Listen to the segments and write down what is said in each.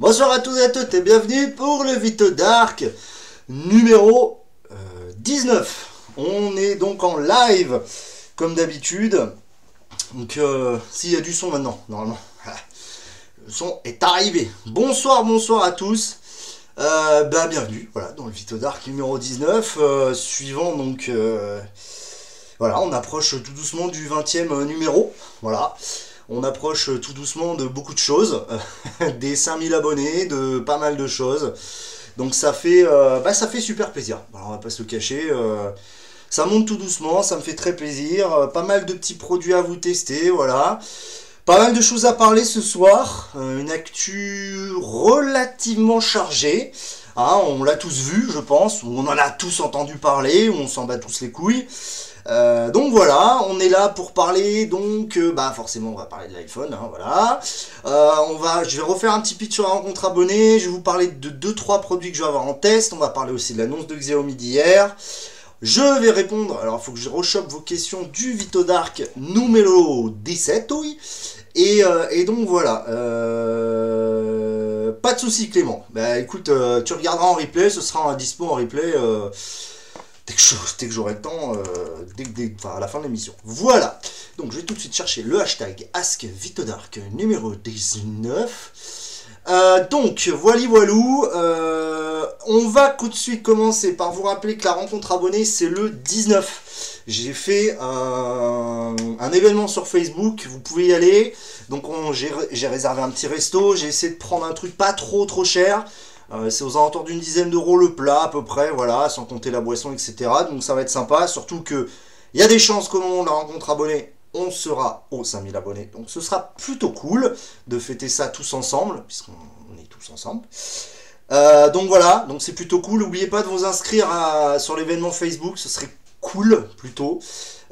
Bonsoir à tous et à toutes et bienvenue pour le Vito Dark numéro euh, 19. On est donc en live comme d'habitude. Donc euh, s'il y a du son maintenant, normalement. Le son est arrivé. Bonsoir, bonsoir à tous. Euh, bah, bienvenue voilà, dans le Vito Dark numéro 19. euh, suivant donc... euh, voilà, on approche tout doucement du 20e numéro. Voilà. On approche tout doucement de beaucoup de choses, des 5000 abonnés, de pas mal de choses. Donc ça fait, euh, bah, ça fait super plaisir. Alors, on va pas se le cacher. euh, ça monte tout doucement, ça me fait très plaisir. Euh, pas mal de petits produits à vous tester, voilà. Pas mal de choses à parler ce soir. Euh, une actu relativement chargée. Hein, on l'a tous vu, je pense. On en a tous entendu parler. On s'en bat tous les couilles. Euh, donc voilà, on est là pour parler, donc euh, bah forcément on va parler de l'iPhone, hein, voilà. Euh, on va, je vais refaire un petit pitch sur la rencontre abonnée, je vais vous parler de 2-3 produits que je vais avoir en test, on va parler aussi de l'annonce de Xiaomi d'hier. Je vais répondre, alors il faut que je rechoppe vos questions du Vito Dark numéro 17, oui. Et, et donc voilà, pas de soucis Clément. Bah écoute, tu regarderas en replay, ce sera un dispo en replay. Dès que, j'aurai le temps, euh, dès, enfin, à la fin de l'émission. Voilà. Donc je vais tout de suite chercher le hashtag AskVitodark numéro 19. Euh, donc, voili voilou, euh, on va tout de suite commencer par vous rappeler que la rencontre abonnée, c'est le 19. J'ai fait un, événement sur Facebook, vous pouvez y aller. Donc on- j'ai j'ai réservé un petit resto, j'ai essayé de prendre un truc pas trop trop cher. Euh, c'est aux alentours d'une dizaine d'euros le plat à peu près, voilà, sans compter la boisson, etc. Donc ça va être sympa, surtout que il y a des chances qu'au moment de la rencontre abonnée, on sera aux 5000 abonnés. Donc ce sera plutôt cool de fêter ça tous ensemble, puisqu'on on est tous ensemble. Euh, donc voilà, donc c'est plutôt cool. N'oubliez pas de vous inscrire sur l'événement Facebook, ce serait cool plutôt.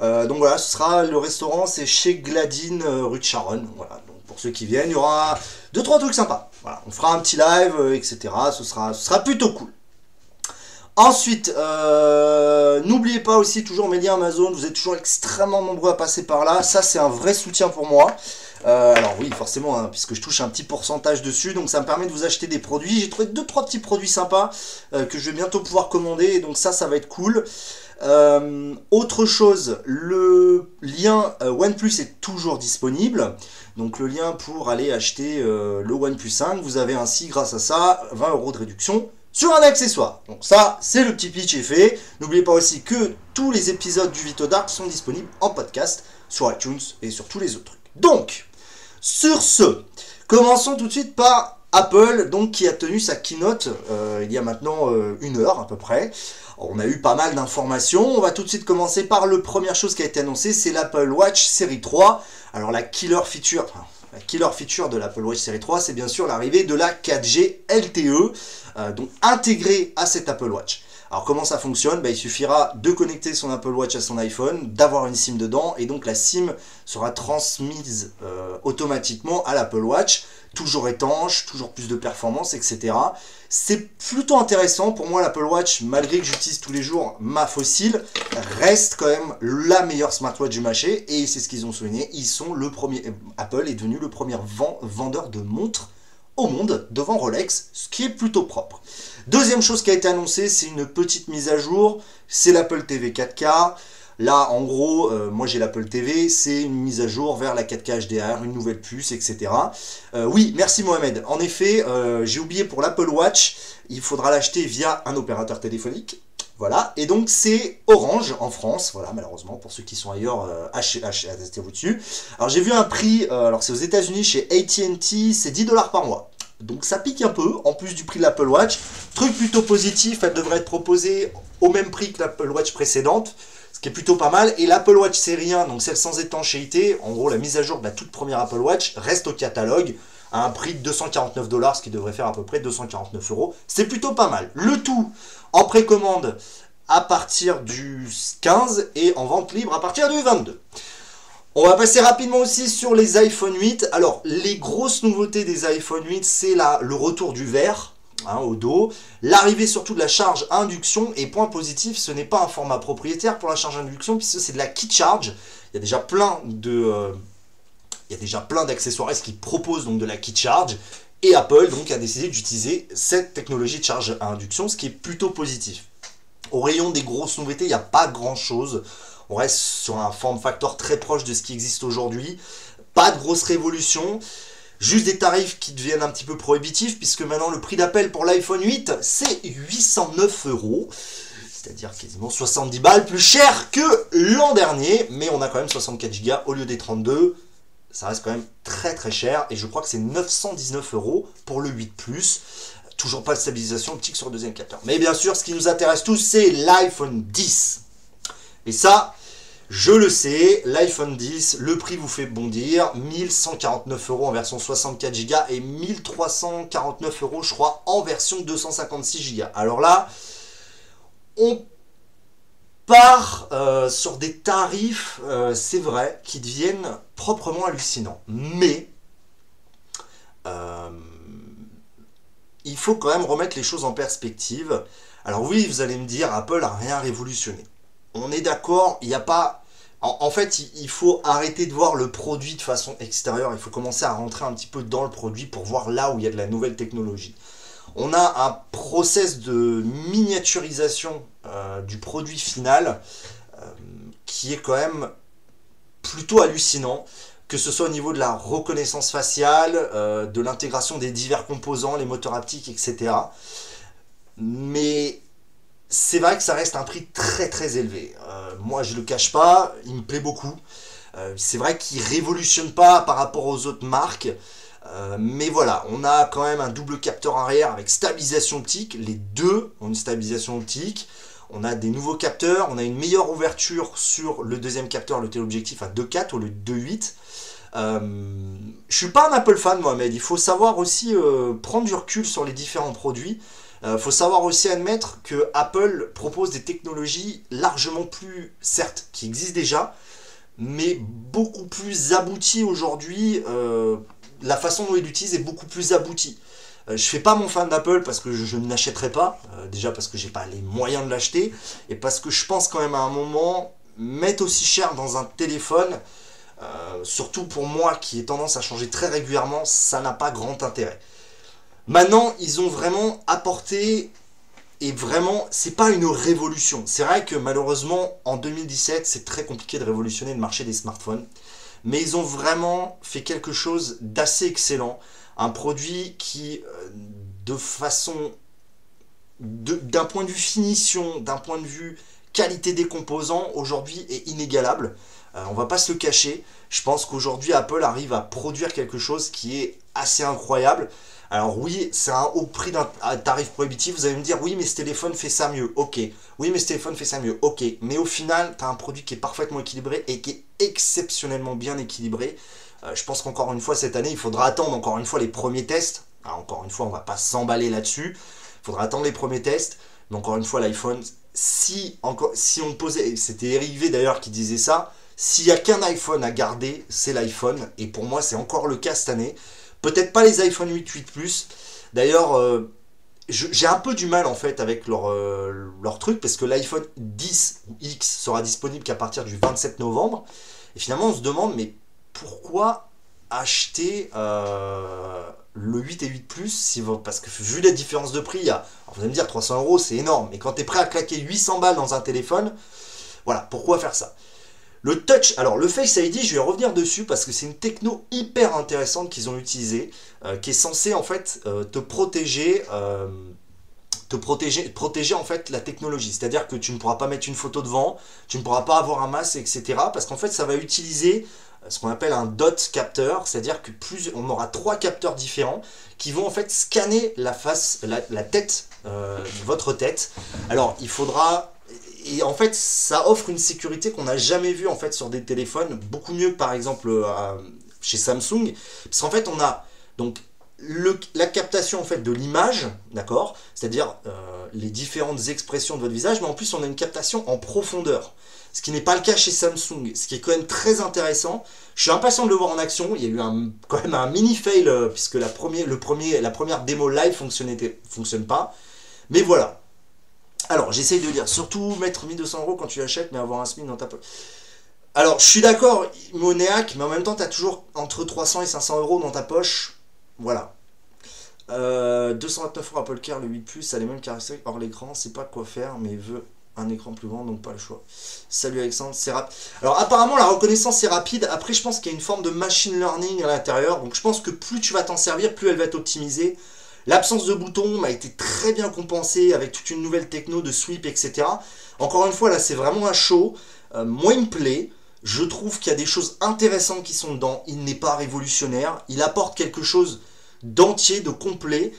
Euh, donc voilà, ce sera le restaurant, c'est chez Gladine, rue de Charonne. Voilà, pour ceux qui viennent, il y aura deux trois trucs sympas. Voilà, on fera un petit live, euh, etc. Ce sera, plutôt cool. Ensuite, euh, n'oubliez pas aussi toujours mes liens Amazon, vous êtes toujours extrêmement nombreux à passer par là, ça c'est un vrai soutien pour moi. Euh, alors oui, forcément, hein, puisque je touche un petit pourcentage dessus, donc ça me permet de vous acheter des produits. J'ai trouvé deux trois petits produits sympas que je vais bientôt pouvoir commander, donc ça, ça va être cool. Euh, autre chose, le lien euh, OnePlus est toujours disponible. Donc le lien pour aller acheter euh, le OnePlus 5, vous avez ainsi grâce à ça 20 euros de réduction sur un accessoire. Donc ça, c'est le petit pitch est fait. N'oubliez pas aussi que tous les épisodes du Vito Dark sont disponibles en podcast sur iTunes et sur tous les autres trucs. Donc, sur ce, commençons tout de suite par Apple, donc qui a tenu sa keynote il y a maintenant une heure à peu près. On a eu pas mal d'informations. On va tout de suite commencer par le première chose qui a été annoncée, c'est l'Apple Watch série 3. Alors la killer feature, la killer feature de l'Apple Watch série 3, c'est bien sûr l'arrivée de la 4G LTE, euh, donc intégrée à cet Apple Watch. Alors comment ça fonctionne? Ben, Il suffira de connecter son Apple Watch à son iPhone, d'avoir une SIM dedans, et donc la SIM sera transmise euh, automatiquement à l'Apple Watch toujours étanche, toujours plus de performance, etc. C'est plutôt intéressant pour moi l'Apple Watch, malgré que j'utilise tous les jours ma fossile, reste quand même la meilleure smartwatch du marché et c'est ce qu'ils ont souligné. Ils sont le premier, Apple est devenu le premier vendeur de montres au monde devant Rolex, ce qui est plutôt propre. Deuxième chose qui a été annoncée, c'est une petite mise à jour, c'est l'Apple TV 4K. Là, en gros, euh, moi j'ai l'Apple TV, c'est une mise à jour vers la 4K HDR, une nouvelle puce, etc. Euh, oui, merci Mohamed. En effet, euh, j'ai oublié pour l'Apple Watch, il faudra l'acheter via un opérateur téléphonique. Voilà, et donc c'est Orange en France, voilà, malheureusement, pour ceux qui sont ailleurs, achetez-vous dessus. Alors j'ai vu un prix, alors c'est aux États-Unis chez ATT, c'est 10 dollars par mois. Donc ça pique un peu, en plus du prix de l'Apple Watch. Truc plutôt positif, elle devrait être proposée au même prix que l'Apple Watch précédente ce qui est plutôt pas mal. Et l'Apple Watch série 1, donc celle sans étanchéité, en gros la mise à jour de la toute première Apple Watch, reste au catalogue à un prix de 249 dollars, ce qui devrait faire à peu près 249 euros. C'est plutôt pas mal. Le tout en précommande à partir du 15 et en vente libre à partir du 22. On va passer rapidement aussi sur les iPhone 8. Alors, les grosses nouveautés des iPhone 8, c'est le retour du verre. Hein, au dos. L'arrivée surtout de la charge induction, et point positif, ce n'est pas un format propriétaire pour la charge induction, puisque c'est de la key charge. Il y a déjà plein de... Euh, il y a déjà plein d'accessoires qui proposent donc de la key charge, et Apple donc a décidé d'utiliser cette technologie de charge à induction, ce qui est plutôt positif. Au rayon des grosses nouveautés, il n'y a pas grand chose. On reste sur un form factor très proche de ce qui existe aujourd'hui. Pas de grosse révolution. Juste des tarifs qui deviennent un petit peu prohibitifs, puisque maintenant le prix d'appel pour l'iPhone 8, c'est 809 euros. C'est-à-dire quasiment 70 balles plus cher que l'an dernier, mais on a quand même 64 Go au lieu des 32. Ça reste quand même très très cher, et je crois que c'est 919 euros pour le 8 Plus. Toujours pas de stabilisation optique sur le deuxième capteur. Mais bien sûr, ce qui nous intéresse tous, c'est l'iPhone 10. Et ça, je le sais, l'iPhone 10, le prix vous fait bondir, 1149 euros en version 64 Go et 1349 euros je crois en version 256 Go. Alors là, on part euh, sur des tarifs, euh, c'est vrai, qui deviennent proprement hallucinants. Mais euh, il faut quand même remettre les choses en perspective. Alors oui, vous allez me dire, Apple a rien révolutionné on est d'accord, il n'y a pas... En, fait, il, faut arrêter de voir le produit de façon extérieure, il faut commencer à rentrer un petit peu dans le produit pour voir là où il y a de la nouvelle technologie. On a un process de miniaturisation euh, du produit final euh, qui est quand même plutôt hallucinant, que ce soit au niveau de la reconnaissance faciale, euh, de l'intégration des divers composants, les moteurs haptiques, etc. Mais c'est vrai que ça reste un prix très très élevé. Euh, moi je le cache pas, il me plaît beaucoup. Euh, c'est vrai qu'il révolutionne pas par rapport aux autres marques. Euh, mais voilà, on a quand même un double capteur arrière avec stabilisation optique. Les deux ont une stabilisation optique. On a des nouveaux capteurs, on a une meilleure ouverture sur le deuxième capteur, le téléobjectif à 2.4 au lieu de 2.8. Euh, je suis pas un Apple fan, Mohamed. Il faut savoir aussi prendre du recul sur les différents produits. Il euh, faut savoir aussi admettre que Apple propose des technologies largement plus, certes, qui existent déjà, mais beaucoup plus abouties aujourd'hui. Euh, la façon dont il l'utilise est beaucoup plus aboutie. Euh, je fais pas mon fan d'Apple parce que je, ne l'achèterai pas. déjà parce que j'ai pas les moyens de l'acheter. Et parce que je pense quand même à un moment, mettre aussi cher dans un téléphone, surtout pour moi qui ai tendance à changer très régulièrement, ça n'a pas grand intérêt. Maintenant, ils ont vraiment apporté et vraiment, c'est pas une révolution. C'est vrai que malheureusement, en 2017, c'est très compliqué de révolutionner le marché des smartphones. Mais ils ont vraiment fait quelque chose d'assez excellent. Un produit qui, euh, de façon. d'un point de vue finition, d'un point de vue qualité des composants, aujourd'hui est inégalable. Euh, on va pas se le cacher. Je pense qu'aujourd'hui, Apple arrive à produire quelque chose qui est assez incroyable. Alors oui, c'est un haut prix d'un tarif prohibitif. Vous allez me dire, oui, mais ce téléphone fait ça mieux. Ok. Oui, mais ce téléphone fait ça mieux. Ok. Mais au final, tu as un produit qui est parfaitement équilibré et qui est exceptionnellement bien équilibré. Euh, je pense qu'encore une fois, cette année, il faudra attendre encore une fois les premiers tests. encore une fois, on va pas s'emballer là-dessus. Il faudra attendre les premiers tests. Mais encore une fois, l'iPhone, si, si on posait, c'était Eric d'ailleurs qui disait ça, s'il n'y a qu'un iPhone à garder, c'est l'iPhone. Et pour moi, c'est encore le cas cette année Peut-être pas les iPhone 8, 8 Plus. D'ailleurs, euh, j'ai un peu du mal en fait avec leur, euh, truc parce que l'iPhone 10 ou X sera disponible qu'à partir du 27 novembre. Et finalement, on se demande, mais pourquoi acheter euh, le 8 et 8 Plus si Parce que vu la différence de prix, il y a, vous allez me dire 300 euros, c'est énorme. Mais quand tu es prêt à claquer 800 balles dans un téléphone, voilà, pourquoi faire ça? Le touch, alors le Face ID, je vais revenir dessus parce que c'est une techno hyper intéressante qu'ils ont utilisée, euh, qui est censée en fait euh, te protéger, euh, te protéger, protéger en fait la technologie. C'est-à-dire que tu ne pourras pas mettre une photo devant, tu ne pourras pas avoir un masque, etc. Parce qu'en fait, ça va utiliser ce qu'on appelle un dot capteur, c'est-à-dire que plus on aura trois capteurs différents qui vont en fait scanner la face, la, la tête, votre tête. Alors, il faudra et en fait, ça offre une sécurité qu'on n'a jamais vue en fait sur des téléphones, beaucoup mieux par exemple euh, chez Samsung, parce qu'en fait, on a donc la captation en fait de l'image, d'accord, c'est-à-dire euh, les différentes expressions de votre visage, mais en plus on a une captation en profondeur, ce qui n'est pas le cas chez Samsung, ce qui est quand même très intéressant. Je suis impatient de le voir en action. Il y a eu quand même un mini fail euh, puisque la, le premier, la première démo live fonctionnait, fonctionne pas. Mais voilà, alors, j'essaye de dire, surtout mettre 1200 euros quand tu l'achètes, mais avoir un SMIC dans ta poche. Alors, je suis d'accord, monéaque, mais en même temps, tu as toujours entre 300 et 500 euros dans ta poche. Voilà. 229 euh, euros Apple Care, le 8 Plus, ça a les mêmes caractéristiques. Or, l'écran, c'est pas quoi faire, mais veut un écran plus grand, donc pas le choix. Salut Alexandre, c'est rapide. Alors, apparemment, la reconnaissance est rapide. Après, je pense qu'il y a une forme de machine learning à l'intérieur. Donc, je pense que plus tu vas t'en servir, plus elle va être optimisée. L'absence de bouton m'a été très bien compensée avec toute une nouvelle techno de sweep, etc. Encore une fois, là, c'est vraiment un show. Euh, moi, il me plaît. Je trouve qu'il y a des choses intéressantes qui sont dedans. Il n'est pas révolutionnaire. Il apporte quelque chose d'entier, de complet.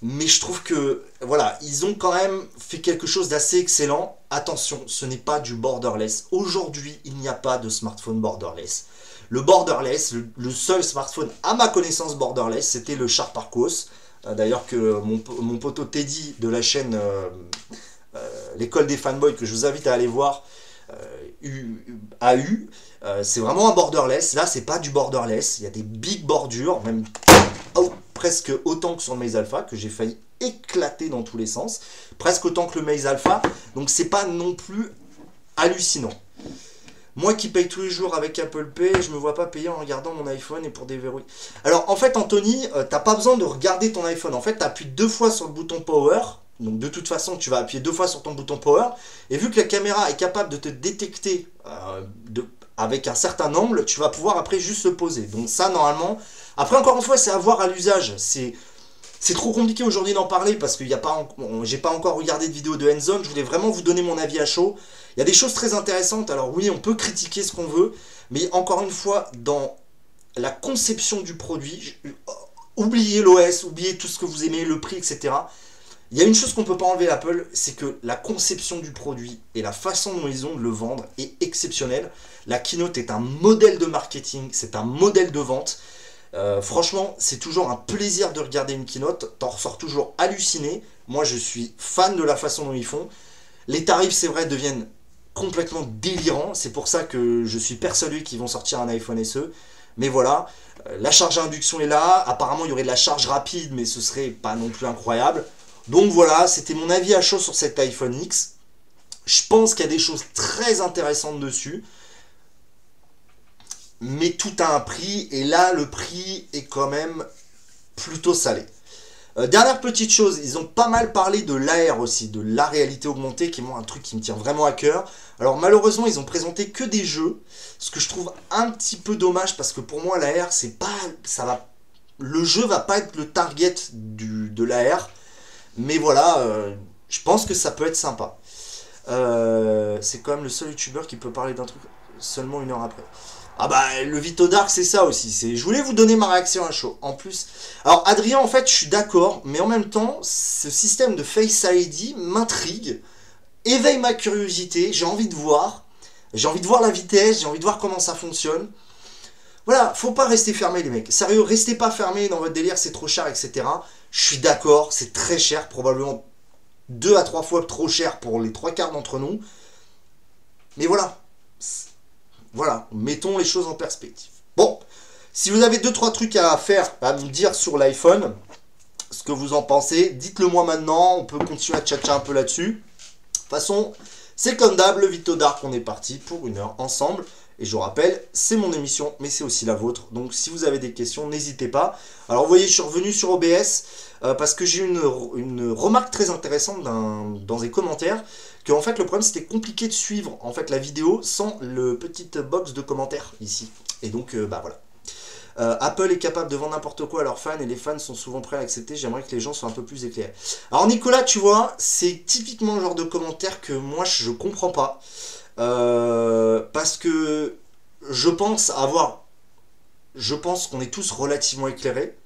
Mais je trouve que, voilà, ils ont quand même fait quelque chose d'assez excellent. Attention, ce n'est pas du borderless. Aujourd'hui, il n'y a pas de smartphone borderless. Le borderless, le, seul smartphone à ma connaissance borderless, c'était le Sharp Arcos. Euh, d'ailleurs que mon, poteau Teddy de la chaîne euh, euh, l'école des fanboys que je vous invite à aller voir a eu. c'est vraiment un borderless. Là, c'est pas du borderless. Il y a des big bordures, même presque autant que sur le Maze Alpha, que j'ai failli éclater dans tous les sens. Presque autant que le Maze Alpha. Donc, c'est pas non plus hallucinant. Moi qui paye tous les jours avec Apple Pay, je me vois pas payer en regardant mon iPhone et pour déverrouiller. Alors en fait, Anthony, euh, t'as pas besoin de regarder ton iPhone. En fait, tu appuies deux fois sur le bouton Power. Donc de toute façon, tu vas appuyer deux fois sur ton bouton Power. Et vu que la caméra est capable de te détecter euh, avec un certain angle, tu vas pouvoir après juste se poser. Donc ça, normalement... Après, encore une fois, c'est à voir à l'usage. C'est... Trop compliqué aujourd'hui d'en parler parce que j'ai pas encore regardé de vidéo de Handzone. Je voulais vraiment vous donner mon avis à chaud. Il y a des choses très intéressantes. Alors oui, on peut critiquer ce qu'on veut, mais encore une fois, dans la conception du produit, oubliez l'OS, oubliez tout ce que vous aimez, le prix, etc. Il y a une chose qu'on ne peut pas enlever Apple, c'est que la conception du produit et la façon dont ils ont de le vendre est exceptionnelle. La keynote est un modèle de marketing, c'est un modèle de vente. Euh, franchement, c'est toujours un plaisir de regarder une keynote. T'en ressors toujours halluciné. Moi, je suis fan de la façon dont ils font. Les tarifs, c'est vrai, deviennent complètement délirant. C'est pour ça que je suis persuadé qu'ils vont sortir un iPhone SE. Mais voilà, euh, la charge à induction est là. Apparemment, il y aurait de la charge rapide, mais ce serait pas non plus incroyable. Donc voilà, c'était mon avis à chaud sur cet iPhone X. Je pense qu'il y a des choses très intéressantes dessus. Mais tout a un prix. Et là, le prix est quand même plutôt salé. Euh, dernière petite chose, ils ont pas mal parlé de l'AR aussi, de la réalité augmentée, qui est moi un truc qui me tient vraiment à cœur. Alors malheureusement, ils ont présenté que des jeux, ce que je trouve un petit peu dommage parce que pour moi l'AR, c'est pas, ça va, le jeu va pas être le target du, de l'AR, mais voilà, euh, je pense que ça peut être sympa. Euh, c'est quand même le seul youtubeur qui peut parler d'un truc seulement une heure après. Ah bah le Vito Dark c'est ça aussi. C'est, je voulais vous donner ma réaction à chaud. En plus, alors Adrien en fait je suis d'accord, mais en même temps ce système de Face ID m'intrigue, éveille ma curiosité. J'ai envie de voir, j'ai envie de voir la vitesse, j'ai envie de voir comment ça fonctionne. Voilà, faut pas rester fermé les mecs. Sérieux, restez pas fermé dans votre délire, c'est trop cher, etc. Je suis d'accord, c'est très cher, probablement deux à trois fois trop cher pour les trois quarts d'entre nous. Mais voilà, voilà, mettons les choses en perspective. Bon, Si vous avez deux trois trucs à faire, à me dire sur l'iPhone, ce que vous en pensez, dites-le moi maintenant. On peut continuer à tchatcher un peu là-dessus. Toute façon, c'est comme d'hab, le Vito Dark, on est parti pour une heure ensemble. Et je vous rappelle, c'est mon émission, mais c'est aussi la vôtre. Donc si vous avez des questions, n'hésitez pas. Alors vous voyez, je suis revenu sur OBS euh, parce que j'ai eu une, remarque très intéressante dans les commentaires que en fait le problème c'était compliqué de suivre en fait la vidéo sans le petite box de commentaires ici. Et donc euh, bah voilà. Euh, Apple est capable de vendre n'importe quoi à leurs fans et les fans sont souvent prêts à l'accepter. J'aimerais que les gens soient un peu plus éclairés. Alors Nicolas, tu vois, c'est typiquement le genre de commentaire que moi je comprends pas. Euh, parce que je pense avoir. Je pense qu'on est tous relativement éclairés.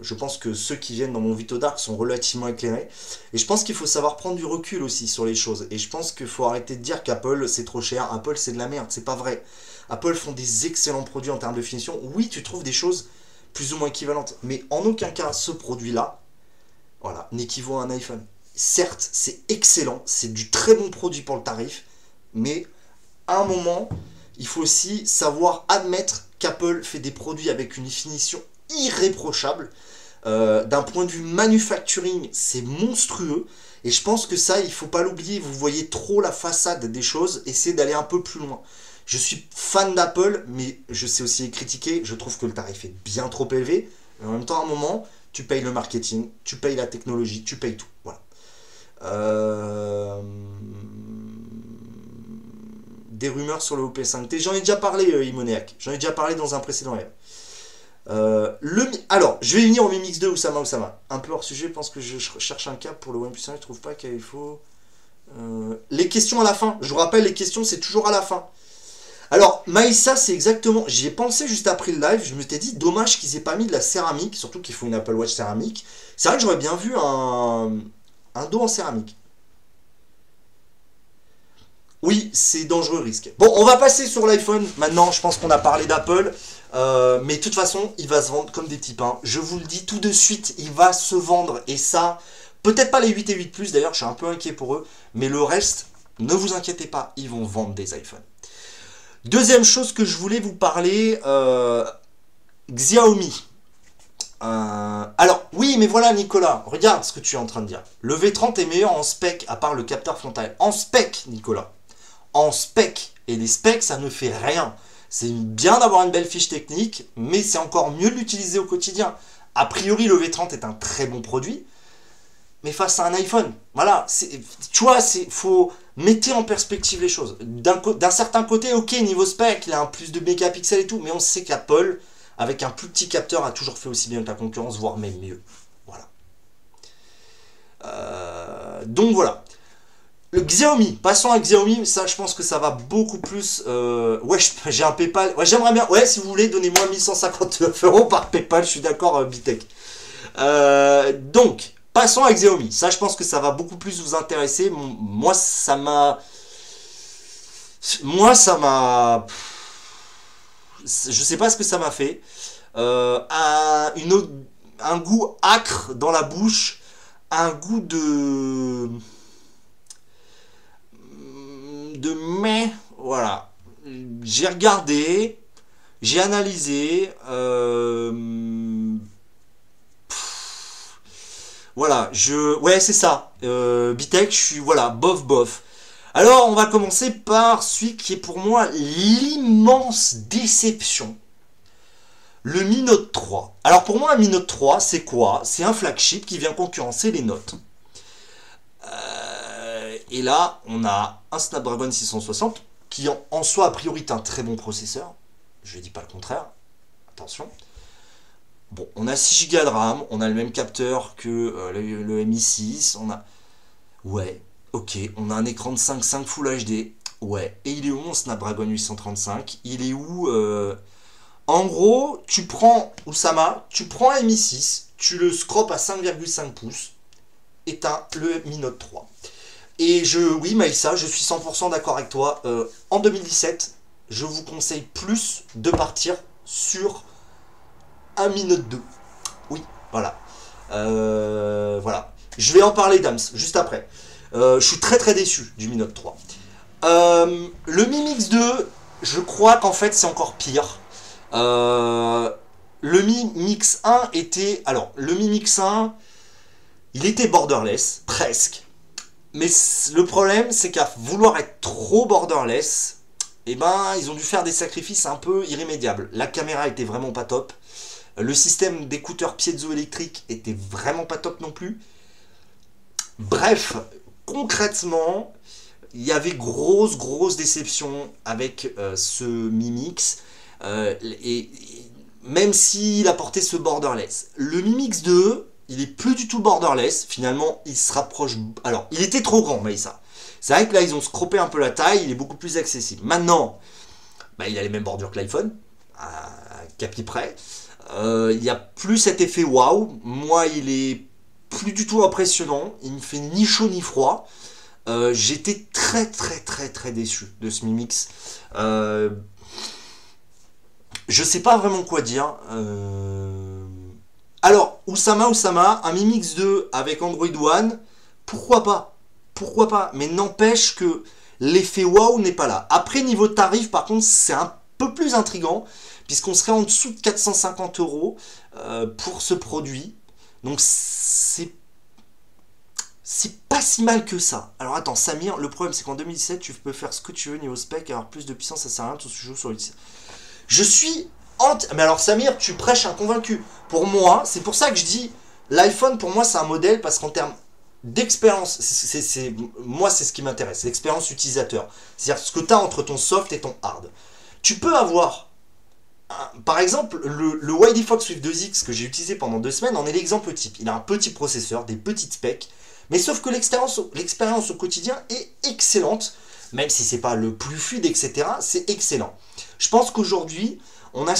Je pense que ceux qui viennent dans mon Vito Dark sont relativement éclairés. Et je pense qu'il faut savoir prendre du recul aussi sur les choses. Et je pense qu'il faut arrêter de dire qu'Apple c'est trop cher. Apple c'est de la merde. C'est pas vrai. Apple font des excellents produits en termes de finition. Oui, tu trouves des choses plus ou moins équivalentes. Mais en aucun cas, ce produit-là, voilà, n'équivaut à un iPhone. Certes, c'est excellent. C'est du très bon produit pour le tarif. Mais à un moment, il faut aussi savoir admettre qu'Apple fait des produits avec une finition irréprochable. Euh, D'un point de vue manufacturing, c'est monstrueux. Et je pense que ça, il faut pas l'oublier. Vous voyez trop la façade des choses. Essayez d'aller un peu plus loin. Je suis fan d'Apple, mais je sais aussi critiquer. Je trouve que le tarif est bien trop élevé. Mais en même temps, à un moment, tu payes le marketing, tu payes la technologie, tu payes tout. Voilà. Euh, Des rumeurs sur le OP5T. J'en ai déjà parlé, euh. J'en ai déjà parlé dans un précédent live. Euh, Alors, je vais venir au Mi Mix 2 Oussama Oussama. Un peu hors sujet, je pense que je ch- cherche un cap pour le OnePlus 1, je trouve pas qu'il faut. Euh, les questions à la fin. Je vous rappelle, les questions, c'est toujours à la fin. Alors, Maïssa, c'est exactement. J'y ai pensé juste après le live. Je me t'ai dit, dommage qu'ils aient pas mis de la céramique, surtout qu'il faut une Apple Watch céramique. C'est vrai que j'aurais bien vu un, un dos en céramique. Oui, c'est dangereux risque. Bon, on va passer sur l'iPhone. Maintenant, je pense qu'on a parlé d'Apple. Euh, mais de toute façon, il va se vendre comme des petits pains. Je vous le dis tout de suite, il va se vendre. Et ça, peut-être pas les 8 et 8 Plus, d'ailleurs, je suis un peu inquiet pour eux. Mais le reste, ne vous inquiétez pas, ils vont vendre des iPhones. Deuxième chose que je voulais vous parler, euh, Xiaomi. Euh, alors, oui, mais voilà, Nicolas, regarde ce que tu es en train de dire. Le V30 est meilleur en spec, à part le capteur frontal. En spec, Nicolas. En spec. Et les specs, ça ne fait rien. C'est bien d'avoir une belle fiche technique, mais c'est encore mieux de l'utiliser au quotidien. A priori, le V30 est un très bon produit, mais face à un iPhone, voilà, tu vois, c'est faut mettez en perspective les choses. D'un certain côté, ok, niveau spec, il a un plus de mégapixels et tout, mais on sait qu'Apple, avec un plus petit capteur, a toujours fait aussi bien que la concurrence, voire même mieux. Voilà. Euh, donc voilà. Le Xiaomi, passons à Xiaomi, ça je pense que ça va beaucoup plus. euh, ouais, j'ai un PayPal. Ouais, j'aimerais bien. Ouais, si vous voulez, donnez-moi 1159 euros par PayPal, je suis d'accord, euh, Bitech. Donc, passons à Xiaomi. Ça, je pense que ça va beaucoup plus vous intéresser. Moi, ça m'a. Moi, ça m'a. Je sais pas ce que ça m'a fait. Euh, un, goût acre dans la bouche. Un goût de de mai, voilà. J'ai regardé, j'ai analysé, euh, voilà, je, ouais, c'est ça. Euh, Bitech, je suis, voilà, bof, bof. Alors, on va commencer par celui qui est pour moi l'immense déception. Le Mi Note 3. Alors, pour moi, un Mi Note 3, c'est quoi? C'est un flagship qui vient concurrencer les notes. Euh, et là, on a un Snapdragon 660 qui en, en soi a priori est un très bon processeur. Je ne dis pas le contraire. Attention. Bon, on a 6 Go de RAM, on a le même capteur que euh, le, le Mi 6, on a ouais, OK, on a un écran de 5.5 Full HD. Ouais, et il est où mon Snapdragon 835 Il est où euh, En gros, tu prends Oussama, tu prends un Mi 6, tu le scropes à 5,5 pouces et t'as le Mi Note 3. Et je, oui, Maïssa, je suis 100% d'accord avec toi. Euh, en 2017, je vous conseille plus de partir sur un Mi Note 2. Oui, voilà. Euh, voilà. Je vais en parler, Dams, juste après. Euh, je suis très très déçu du Mi Note 3. Euh, le Mi Mix 2, je crois qu'en fait c'est encore pire. Le Mi Mix 1 était. Alors, le Mi Mix 1, il était borderless, presque. Mais le problème, c'est qu'à vouloir être trop borderless, eh ben, ils ont dû faire des sacrifices un peu irrémédiables. La caméra était vraiment pas top. Le système d'écouteurs piezoélectriques était vraiment pas top non plus. Bref, concrètement, il y avait grosse, grosse déception avec euh, ce Mi Mix. Euh, et, même s'il apportait ce borderless. Le Mi Mix 2, il est plus du tout borderless. Finalement, il se rapproche. Alors, il était trop grand, ça. C'est vrai que là, ils ont scropé un peu la taille, il est beaucoup plus accessible. Maintenant, bah, il a les mêmes bordures que l'iPhone, à capi près. Euh, il n'y a plus cet effet waouh. Moi, il est plus du tout impressionnant. Il ne fait ni chaud ni froid. Euh, j'étais très très très très déçu de ce Mi Mix. Euh, je sais pas vraiment quoi dire. Euh, alors, Oussama, Oussama, un Mi Mix 2 avec Android One, pourquoi pas? Pourquoi pas? Mais n'empêche que l'effet wow n'est pas là. Après, niveau tarif, par contre, c'est un peu plus intrigant, puisqu'on serait en dessous de 450 euros euh, pour ce produit. Donc, c'est c'est pas si mal que ça. Alors attends, Samir, le problème c'est qu'en 2017, tu peux faire ce que tu veux niveau spec, avoir plus de puissance, ça sert à rien, tout se joue sur le Je suis mais alors Samir, tu prêches un convaincu. Pour moi, c'est pour ça que je dis l'iPhone pour moi c'est un modèle parce qu'en termes d'expérience, c'est moi c'est ce qui m'intéresse, l'expérience utilisateur. C'est-à-dire ce que tu as entre ton soft et ton hard. Tu peux avoir par exemple, le, le Fox Swift 2X que j'ai utilisé pendant deux semaines en est l'exemple type. Il a un petit processeur, des petites specs, mais sauf que l'expérience au quotidien est excellente, même si c'est pas le plus fluide, etc. C'est excellent. Je pense qu'aujourd'hui, on a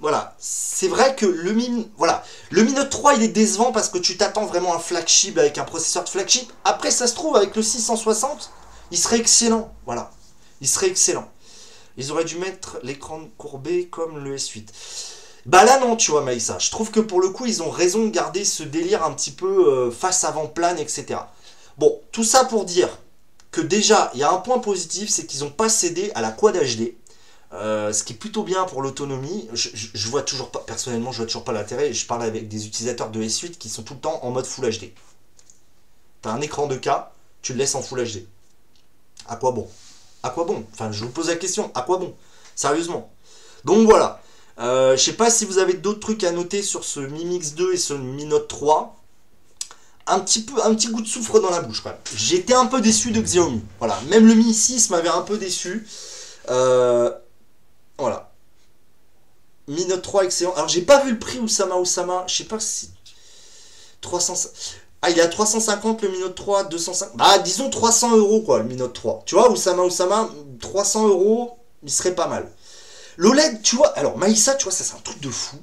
voilà, c'est vrai que le Mi, voilà, le Mi Note 3 il est décevant parce que tu t'attends vraiment à un flagship avec un processeur de flagship. Après, ça se trouve avec le 660, il serait excellent, voilà, il serait excellent. Ils auraient dû mettre l'écran courbé comme le S8. Bah là non, tu vois Maïssa, je trouve que pour le coup ils ont raison de garder ce délire un petit peu euh, face avant plane, etc. Bon, tout ça pour dire que déjà il y a un point positif, c'est qu'ils n'ont pas cédé à la Quad HD. Euh, ce qui est plutôt bien pour l'autonomie. Je, vois toujours pas, personnellement, je vois toujours pas l'intérêt. Je parle avec des utilisateurs de S8 qui sont tout le temps en mode Full HD. T'as un écran de cas, tu le laisses en Full HD. À quoi bon? À quoi bon? Enfin, je vous pose la question, à quoi bon? Sérieusement. Donc voilà. Euh, je sais pas si vous avez d'autres trucs à noter sur ce Mi Mix 2 et ce Mi Note 3. Un petit, peu, un petit goût de soufre dans la bouche quand même. J'étais un peu déçu de Xiaomi. Voilà, même le Mi 6 m'avait un peu déçu. Euh, voilà. Mi Note 3, excellent. Alors, j'ai pas vu le prix Oussama Oussama. Je sais pas si. 300. Ah, il est à 350 le Mi Note 3, 250. Bah, disons 300 euros, quoi, le Mi Note 3. Tu vois, Oussama Oussama, 300 euros, il serait pas mal. L'OLED, tu vois, alors Maïssa, tu vois, ça c'est un truc de fou.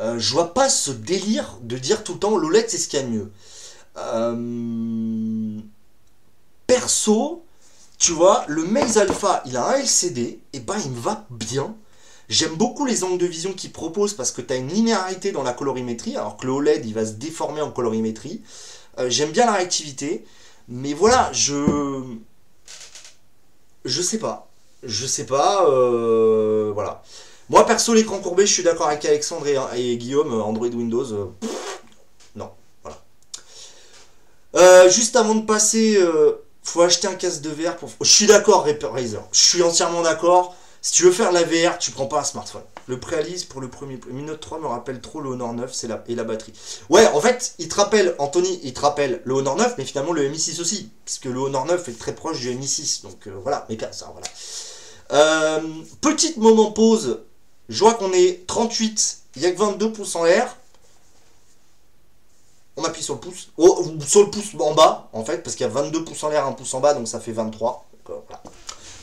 Euh, je vois pas ce délire de dire tout le temps l'OLED c'est ce qu'il y a de mieux. Euh, perso, tu vois, le Maze Alpha, il a un LCD, et ben il me va bien. J'aime beaucoup les angles de vision qu'il propose parce que tu as une linéarité dans la colorimétrie, alors que le OLED il va se déformer en colorimétrie. Euh, j'aime bien la réactivité, mais voilà, je. Je sais pas. Je sais pas, euh, voilà. Moi perso, l'écran courbé, je suis d'accord avec Alexandre et, Guillaume, Android Windows. Euh, non, voilà. juste avant de passer faut acheter un casque de VR pour. Je suis d'accord, Razer. Je suis entièrement d'accord. Si tu veux faire la VR, tu prends pas un smartphone. Le préalise pour le premier. Mi Note 3 me rappelle trop le Honor 9 c'est la... et la batterie. Ouais, en fait, il te rappelle, Anthony, il te rappelle le Honor 9, mais finalement le Mi 6 aussi. Puisque le Honor 9 est très proche du Mi 6. Donc euh, voilà, mais ça, voilà. Euh, petite moment pause. Je vois qu'on est 38, il n'y a que 22 pouces en l'air on appuie sur le pouce, oh, sur le pouce en bas, en fait, parce qu'il y a 22 pouces en l'air, un pouce en bas, donc ça fait 23. Euh,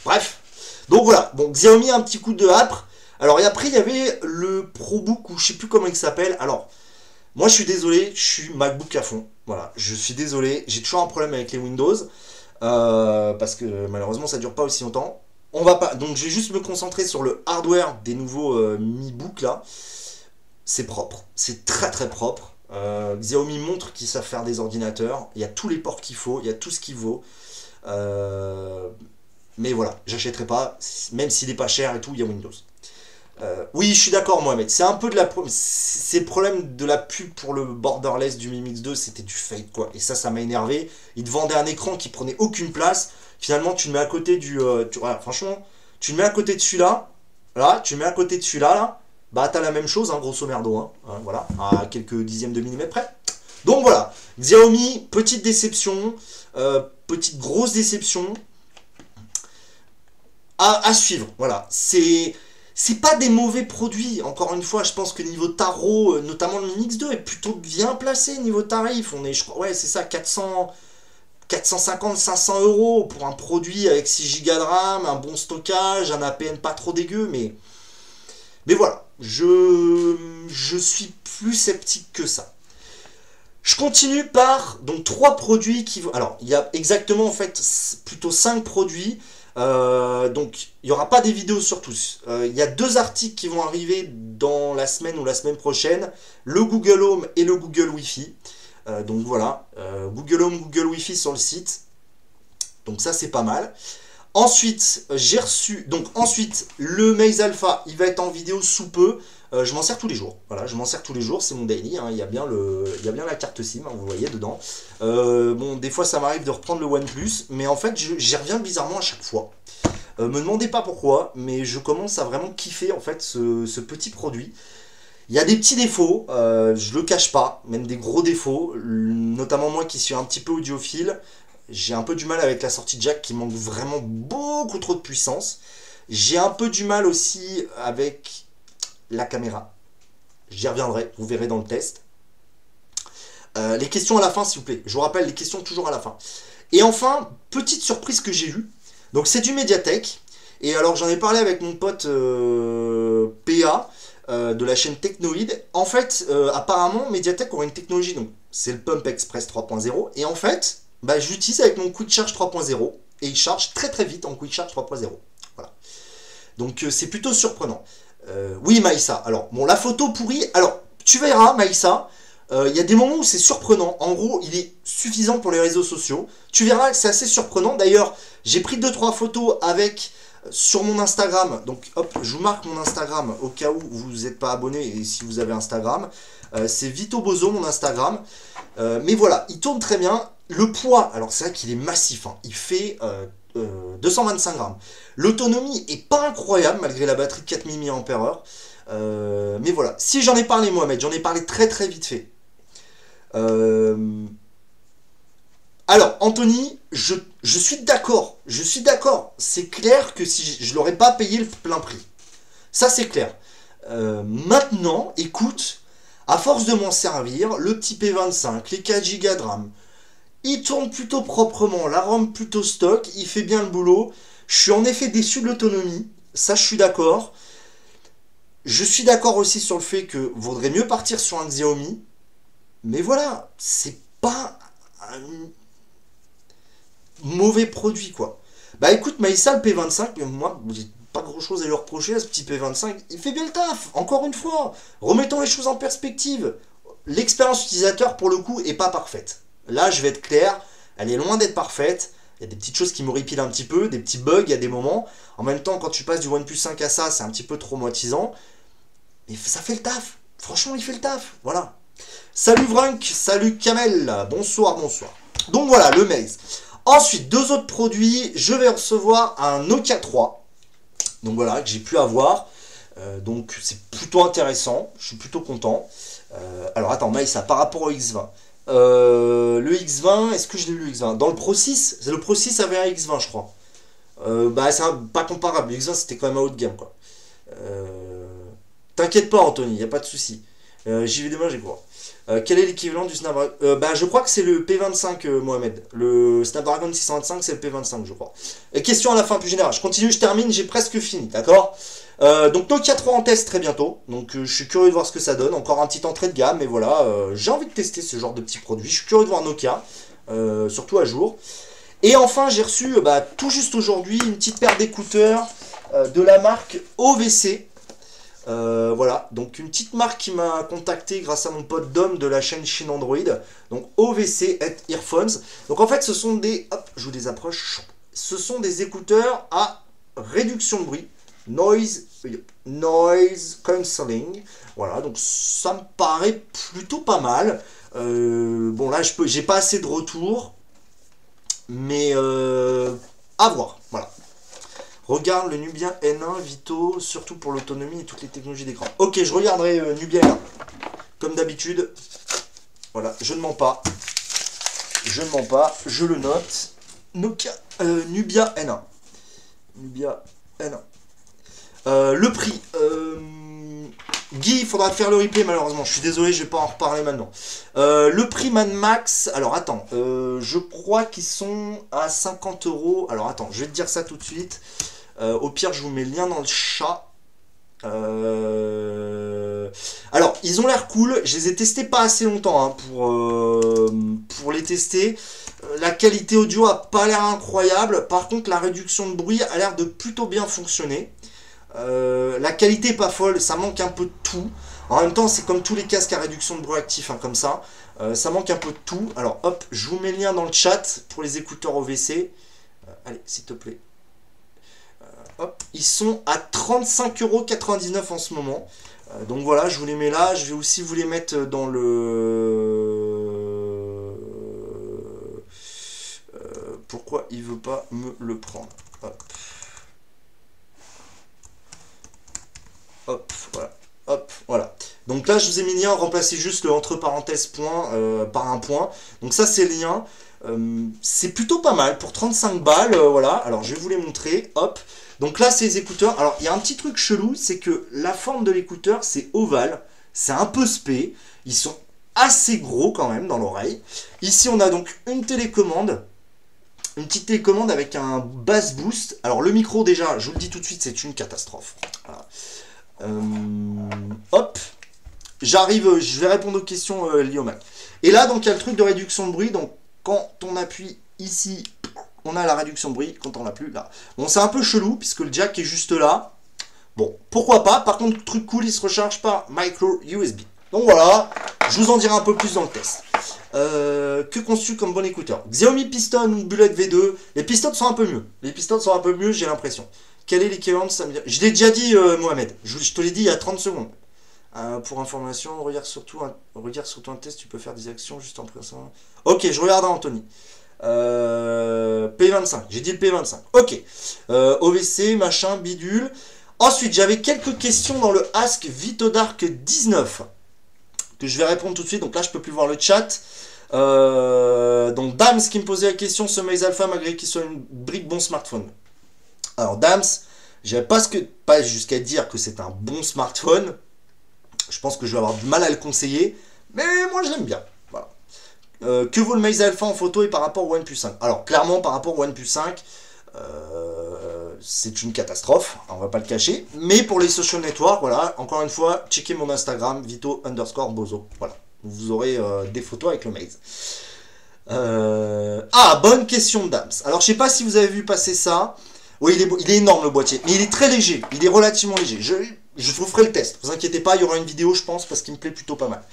Bref, donc voilà, donc Xiaomi a un petit coup de âpre. Alors, et après, il y avait le ProBook, ou je sais plus comment il s'appelle. Alors, moi, je suis désolé, je suis MacBook à fond. Voilà, je suis désolé, j'ai toujours un problème avec les Windows, euh, parce que malheureusement, ça dure pas aussi longtemps. On va pas, donc je vais juste me concentrer sur le hardware des nouveaux euh, Mi Book là. C'est propre, c'est très très propre. Euh, Xiaomi montre qu'ils savent faire des ordinateurs. Il y a tous les ports qu'il faut, il y a tout ce qu'il vaut. Euh, mais voilà, j'achèterai pas, même s'il est pas cher et tout, il y a Windows. Euh, oui, je suis d'accord, Mohamed. C'est un peu de la. pro- C'est le problème de la pub pour le borderless du Mi Mix 2, c'était du fake, quoi. Et ça, ça m'a énervé. Ils te vendaient un écran qui prenait aucune place. Finalement, tu le mets à côté du. euh, tu- franchement, tu le mets à côté de celui-là. Là, tu le mets à côté de celui-là, là. Bah, t'as la même chose, hein, grosso merdo. Hein, Hein, voilà, à quelques dixièmes de millimètre près. Donc voilà, Xiaomi, petite déception. euh, petite grosse déception. À, suivre, voilà. C'est c'est pas des mauvais produits. Encore une fois, je pense que niveau tarot, euh, notamment le Mi Mix 2 est plutôt bien placé niveau tarif. On est, je crois, ouais, c'est ça, 400, 450, 500 euros pour un produit avec 6 Go de RAM, un bon stockage, un APN pas trop dégueu, mais, voilà, je, suis plus sceptique que ça. Je continue par donc trois produits qui vont. Alors, il y a exactement en fait plutôt cinq produits. Euh, donc, il n'y aura pas des vidéos sur tous. Euh, Il y a deux articles qui vont arriver dans la semaine ou la semaine prochaine. Le Google Home et le Google Wi-Fi. Euh, donc voilà, Google Home, Google Wi-Fi sur le site. Donc ça, c'est pas mal. Ensuite, j'ai reçu... Donc ensuite, le Maze Alpha, il va être en vidéo sous peu. Euh, je m'en sers tous les jours. Voilà, je m'en sers tous les jours, c'est mon daily. hein. Il, y a bien la carte SIM, hein, vous voyez dedans. Euh, bon, des fois ça m'arrive de reprendre le OnePlus, mais en fait j'y reviens bizarrement à chaque fois. Euh, me demandez pas pourquoi, mais je commence à vraiment kiffer en fait ce, petit produit. Il y a des petits défauts, je le cache pas, même des gros défauts, notamment moi qui suis un petit peu audiophile, j'ai un peu du mal avec la sortie jack qui manque vraiment beaucoup trop de puissance. J'ai un peu du mal aussi avec la caméra. J'y reviendrai, vous verrez dans le test. Euh, les questions à la fin, s'il vous plaît. Je vous rappelle, les questions toujours à la fin. Et enfin, petite surprise que j'ai eue. Donc, c'est du Mediatek. Et alors, j'en ai parlé avec mon pote euh, PA euh, de la chaîne Technoid. En fait, apparemment, Mediatek aurait une technologie. Donc, c'est le Pump Express 3.0. Et en fait, bah, je l'utilise avec mon Quick Charge 3.0. Et il charge très très vite en Quick Charge 3.0. Voilà. Donc, c'est plutôt surprenant. Euh, oui, Maïssa. Alors, bon, la photo pourrie. Alors, tu verras, Maïssa. euh, Il y a des moments où c'est surprenant. En gros, il est suffisant pour les réseaux sociaux. Tu verras que c'est assez surprenant. D'ailleurs, j'ai pris 2-3 photos avec euh, sur mon Instagram. Donc, hop, je vous marque mon Instagram au cas où vous n'êtes pas abonné et si vous avez Instagram. C'est Vito Bozo, mon Instagram. Mais voilà, il tourne très bien. Le poids, alors c'est vrai qu'il est massif. hein. Il fait euh, euh, 225 grammes. L'autonomie est pas incroyable malgré la batterie de 4000 mAh. Euh, mais voilà, si j'en ai parlé Mohamed, j'en ai parlé très très vite fait. Euh, Alors, Anthony, je, suis d'accord. Je suis d'accord. C'est clair que si je, je l'aurais pas payé le plein prix. Ça, c'est clair. Maintenant, écoute, à force de m'en servir, le petit P25, les 4 Go de RAM, il tourne plutôt proprement, la ROM plutôt stock, il fait bien le boulot. Je suis en effet déçu de l'autonomie, ça je suis d'accord. Je suis d'accord aussi sur le fait que vaudrait mieux partir sur un Xiaomi. Mais voilà, c'est pas un mauvais produit quoi. Bah écoute, Maïssa, le P25, moi j'ai pas grand chose à lui reprocher à ce petit P25. Il fait bien le taf, encore une fois. Remettons les choses en perspective. L'expérience utilisateur pour le coup est pas parfaite. Là, je vais être clair, elle est loin d'être parfaite. Il y a des petites choses qui m'horripilent un petit peu, des petits bugs, il y a des moments. En même temps, quand tu passes du OnePlus 5 à ça, c'est un petit peu traumatisant. Mais ça fait le taf. Franchement, il fait le taf. Voilà. Salut Vrunk, salut Kamel. Bonsoir, bonsoir. Donc voilà, le maze. Ensuite, deux autres produits. Je vais recevoir un Nokia 3. Donc voilà, que j'ai pu avoir. Euh, donc c'est plutôt intéressant. Je suis plutôt content. Euh, alors attends, Maïssa, par rapport au X20. Euh, le X20, est-ce que je l'ai eu le X20? Dans le Pro 6, c'est le Pro 6 avait un X20, je crois. Euh, bah, c'est pas comparable. Le X20, c'était quand même un haut de gamme, quoi. Euh, T'inquiète pas, Anthony, y a pas de souci. Euh, J'y vais demain, j'ai quoi. Euh, quel est l'équivalent du Snapdragon? Bah, je crois que c'est le P25, euh, Mohamed. Le Snapdragon 625, c'est le P25, je crois. Et question à la fin plus générale. Je continue, je termine, j'ai presque fini, d'accord? Euh, donc Nokia 3 en test très bientôt, donc euh, je suis curieux de voir ce que ça donne. Encore un petit entrée de gamme, mais voilà, euh, j'ai envie de tester ce genre de petits produits. Je suis curieux de voir Nokia, surtout à jour. Et enfin, j'ai reçu bah, tout juste aujourd'hui une petite paire d'écouteurs de la marque OVC. Voilà, donc une petite marque qui m'a contacté grâce à mon pote Dom de la chaîne Chine Android. Donc OVC Earphones. Donc en fait, ce sont des. Hop, je vous. Ce sont des écouteurs à réduction de bruit. Noise, noise cancelling. Voilà, donc ça me paraît plutôt pas mal. Euh, bon, là, je peux, j'ai pas assez de retours, mais euh, à voir. Voilà. Regarde le Nubia N1 Vito, surtout pour l'autonomie et toutes les technologies d'écran. Ok, je regarderai euh, Nubia N1. Comme d'habitude. Voilà, je ne mens pas. Je ne mens pas, je le note. Nokia, euh, Nubia N1. Nubia N1. Euh, le prix. Euh, Guy, il faudra faire le replay malheureusement. Je suis désolé, je vais pas en reparler maintenant. Euh, le prix Man Max. Alors attends, je crois qu'ils sont à 50 euros. Alors attends, je vais te dire ça tout de suite. Au pire, je vous mets le lien dans le chat. Alors, ils ont l'air cool. Je les ai testés pas assez longtemps hein, pour, les tester. La qualité audio a pas l'air incroyable. Par contre, la réduction de bruit a l'air de plutôt bien fonctionner. Euh, la qualité pas folle, ça manque un peu de tout. En même temps, c'est comme tous les casques à réduction de bruit actif, hein, comme ça. Euh, ça manque un peu de tout. Alors, hop, je vous mets le lien dans le chat pour les écouteurs OVC. Euh, allez, s'il te plaît. Hop, ils sont à 35,99€ en ce moment. Donc voilà, je vous les mets là. Je vais aussi vous les mettre dans le. Pourquoi il veut pas me le prendre. Hop, voilà. Hop, voilà. Donc là, je vous ai mis lien, remplacez juste le entre parenthèses point euh, par un point. Donc ça, c'est lien. Euh, c'est plutôt pas mal pour 35 balles, euh, voilà. Alors, je vais vous les montrer. Hop. Donc là, c'est les écouteurs. Alors, il y a un petit truc chelou, c'est que la forme de l'écouteur, c'est ovale. C'est un peu spé. Ils sont assez gros quand même dans l'oreille. Ici, on a donc une télécommande. Une petite télécommande avec un bass boost. Alors, le micro, déjà, je vous le dis tout de suite, c'est une catastrophe. Euh, hop, j'arrive, je vais répondre aux questions euh, liées au. Et là, donc, il y a le truc de réduction de bruit. Donc, quand on appuie ici, on a la réduction de bruit. Quand on l'a plus, là. Bon, c'est un peu chelou, puisque le jack est juste là. Bon, pourquoi pas. Par contre, truc cool, il se recharge par micro USB. Donc voilà, je vous en dirai un peu plus dans le test. Euh, que conçu comme bon écouteur? Xiaomi Piston Bullet V2 Les pistons sont un peu mieux. Les pistons sont un peu mieux, j'ai l'impression. Quel est l'équivalent de ça? Je l'ai déjà dit, euh, Mohamed. Je, te l'ai dit il y a 30 secondes. Euh, pour information, regarde surtout, un, regarde surtout un test, tu peux faire des actions juste en pressant. Ok, je regarde Anthony. Euh, P25, j'ai dit le P25. Ok. OVC, machin, bidule. Ensuite, j'avais quelques questions dans le Ask Vitodark 19 que je vais répondre tout de suite. Donc là, je peux plus voir le chat. Euh, donc Dams qui me posait la question, ce Maze Alpha malgré qu'il soit une brique bon smartphone. Alors Dams, j'avais pas, ce que, pas jusqu'à dire que c'est un bon smartphone. Je pense que je vais avoir du mal à le conseiller, mais moi je l'aime bien. Voilà. Euh, que vaut le Maze Alpha en photo et par rapport au OnePlus 5 Alors clairement par rapport au OnePlus 5, euh, c'est une catastrophe, on va pas le cacher. Mais pour les social networks, voilà, encore une fois, checkez mon Instagram, Vito underscore Bozo. Voilà, vous aurez euh, des photos avec le Maze. Ah, bonne question Dams. Alors je sais pas si vous avez vu passer ça. Oui, il est, énorme le boîtier, mais il est très léger, il est relativement léger. Je, vous ferai le test, vous inquiétez pas, il y aura une vidéo je pense parce qu'il me plaît plutôt pas mal.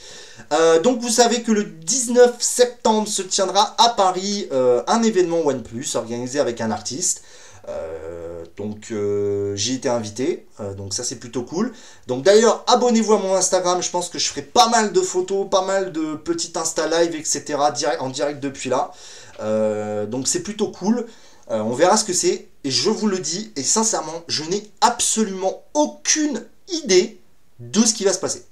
Euh, donc vous savez que le 19 septembre se tiendra à Paris euh, un événement OnePlus organisé avec un artiste. Euh, donc euh, j'y étais invité, donc ça c'est plutôt cool. Donc d'ailleurs abonnez-vous à mon Instagram, je pense que je ferai pas mal de photos, pas mal de petits Insta live, etc. en direct depuis là. Donc c'est plutôt cool. Euh, on verra ce que c'est. Et je vous le dis, et sincèrement, je n'ai absolument aucune idée de ce qui va se passer.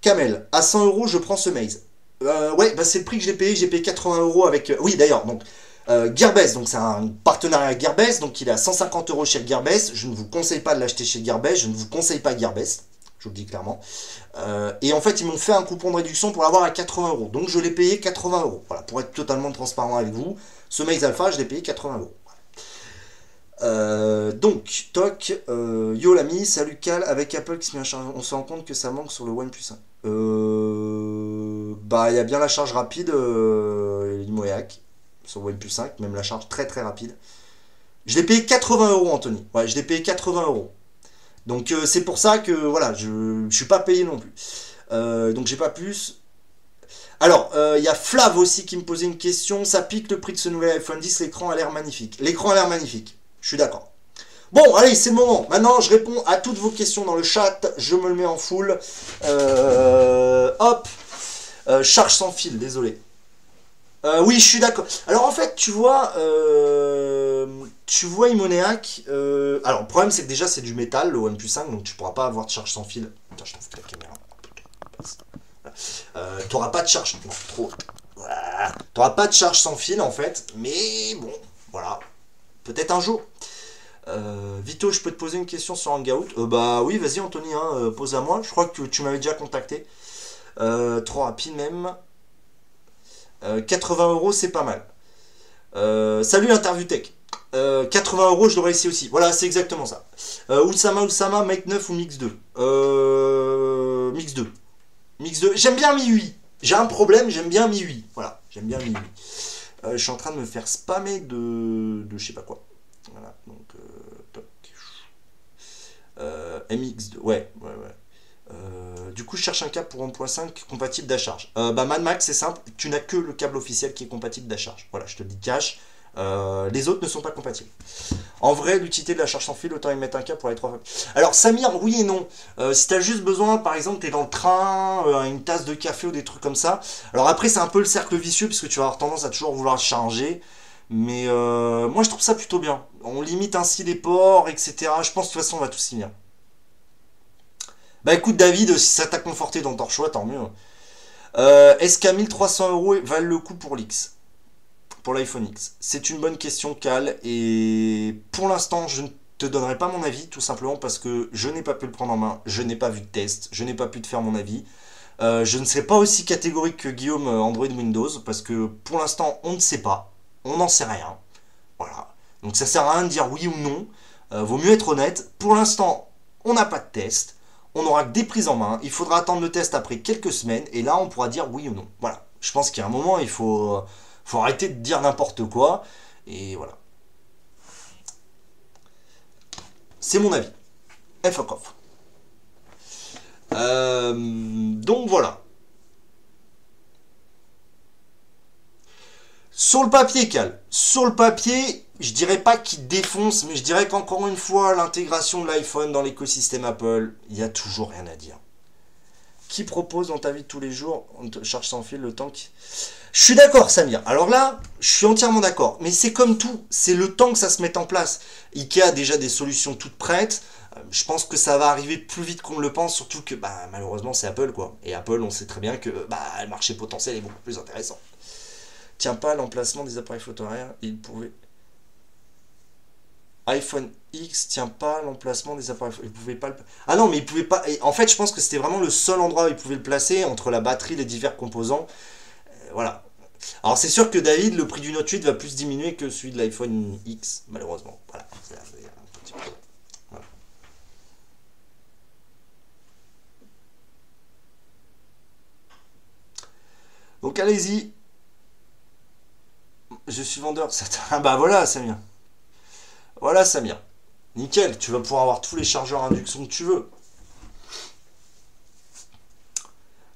Kamel, à 100 euros, je prends ce maze. Euh, ouais, bah c'est le prix que j'ai payé. J'ai payé 80 euros avec. euh, oui, d'ailleurs, donc. Gearbest, donc c'est un partenariat Gearbest, donc il est à 150 euros chez Gearbest. Je ne vous conseille pas de l'acheter chez Gearbest, je ne vous conseille pas Gearbest, je vous le dis clairement. Et en fait, ils m'ont fait un coupon de réduction pour l'avoir à 80 euros, donc je l'ai payé 80 euros. Voilà, pour être totalement transparent avec vous, ce Maze Alpha, je l'ai payé 80 euros. Euh, donc, toc, euh, yo l'ami, salut Cal, avec Apple qui se met à charger, on se rend compte que ça manque sur le OnePlus 1. Euh, bah, il y a bien la charge rapide, euh, Limoyac, sur le OnePlus 5, même la charge très très rapide. Je l'ai payé 80 euros, Anthony. Ouais, je l'ai payé 80 euros. Donc, euh, c'est pour ça que, voilà, je ne suis pas payé non plus. Donc, j'ai pas plus. Alors, euh, il y a Flav aussi qui me posait une question. Ça pique le prix de ce nouvel iPhone 10, l'écran a l'air magnifique. L'écran a l'air magnifique. Je suis d'accord. Bon, allez, c'est le moment. Maintenant, je réponds à toutes vos questions dans le chat. Je me le mets en full. Euh, hop. Euh, charge sans fil, désolé. Oui, je suis d'accord. Alors en fait, tu vois, tu vois Imoneac. alors le problème, c'est que déjà, c'est du métal, le OnePlus 5, donc tu pourras pas avoir de charge sans fil. Putain, je fous de la caméra. Euh, T'auras pas de charge. Trop. T'auras pas de charge sans fil en fait, mais bon, voilà. Peut-être un jour. Euh, Vito, je peux te poser une question sur Hangout Euh, Bah oui, vas-y Anthony, hein, euh, pose à moi. Je crois que tu m'avais déjà contacté. Trop rapide même. Euh, 80 euros, c'est pas mal. Salut Interview Tech. Euh, 80 euros, je l'aurais essayé aussi. Voilà, c'est exactement ça. Euh, Oussama, Oussama, Make 9 ou Mix 2 euh, J'aime bien MIUI. J'ai un problème, j'aime bien MIUI. Voilà, j'aime bien MIUI. Euh, je suis en train de me faire spammer de, de je sais pas quoi. Voilà, donc, euh, toc. Euh, MX2, ouais, ouais, ouais. Euh, du coup, je cherche un câble pour 1.5 compatible d'acharge. bah, Mad Max, c'est simple, tu n'as que le câble officiel qui est compatible d'acharge. Voilà, je te dis cash. Euh, les autres ne sont pas compatibles. En vrai, l'utilité de la charge sans fil, autant y mettre un câble pour les trois fois. Alors, Samir, oui et non. Euh, si tu as juste besoin, par exemple, tu es dans le train, euh, une tasse de café ou des trucs comme ça. Alors, après, c'est un peu le cercle vicieux, puisque tu vas avoir tendance à toujours vouloir charger. Mais moi, je trouve ça plutôt bien. On limite ainsi les ports, etc. Je pense de toute façon, on va tous y venir. Bah écoute, David, si ça t'a conforté dans ton choix, tant mieux. Est-ce qu'à 1300 euros valent le coup pour l'X? Pour l'iPhone X C'est une bonne question, Cal. Et pour l'instant, je ne te donnerai pas mon avis, tout simplement parce que je n'ai pas pu le prendre en main, je n'ai pas vu de test, je n'ai pas pu te faire mon avis. Euh, je ne serai pas aussi catégorique que Guillaume euh, Android Windows parce que pour l'instant, on ne sait pas. On n'en sait rien. Voilà. Donc ça sert à rien de dire oui ou non. Euh, vaut mieux être honnête. Pour l'instant, on n'a pas de test. On n'aura que des prises en main. Il faudra attendre le test après quelques semaines. Et là, on pourra dire oui ou non. Voilà. Je pense qu'il y a un moment, il faut, faut arrêter de dire n'importe quoi. Et voilà. C'est mon avis. Et fuck off. Euh, donc voilà. Sur le papier, Cal. Sur le papier, je dirais pas qu'il défonce, mais je dirais qu'encore une fois, l'intégration de l'iPhone dans l'écosystème Apple, il y a toujours rien à dire. Qui propose dans ta vie de tous les jours, on te charge sans fil le temps qui... Je suis d'accord, Samir. Alors là, je suis entièrement d'accord. Mais c'est comme tout, c'est le temps que ça se mette en place. Ikea a déjà des solutions toutes prêtes. Euh, Je pense que ça va arriver plus vite qu'on ne le pense, surtout que bah, malheureusement c'est Apple quoi. Et Apple, on sait très bien que bah, le marché potentiel est beaucoup plus intéressant. Tiens pas l'emplacement des appareils photo arrière, il pouvait. iPhone X tient pas l'emplacement des appareils. Il pouvait pas le. Ah non, mais il pouvait pas. en fait, je pense que c'était vraiment le seul endroit où il pouvait le placer entre la batterie, les divers composants. Voilà. Alors c'est sûr que David, le prix du Note 8 va plus diminuer que celui de l'iPhone X, malheureusement. Voilà. Donc allez-y. Je suis vendeur. Ah bah voilà, Samir. Voilà, Samir. Nickel, tu vas pouvoir avoir tous les chargeurs induction que tu veux.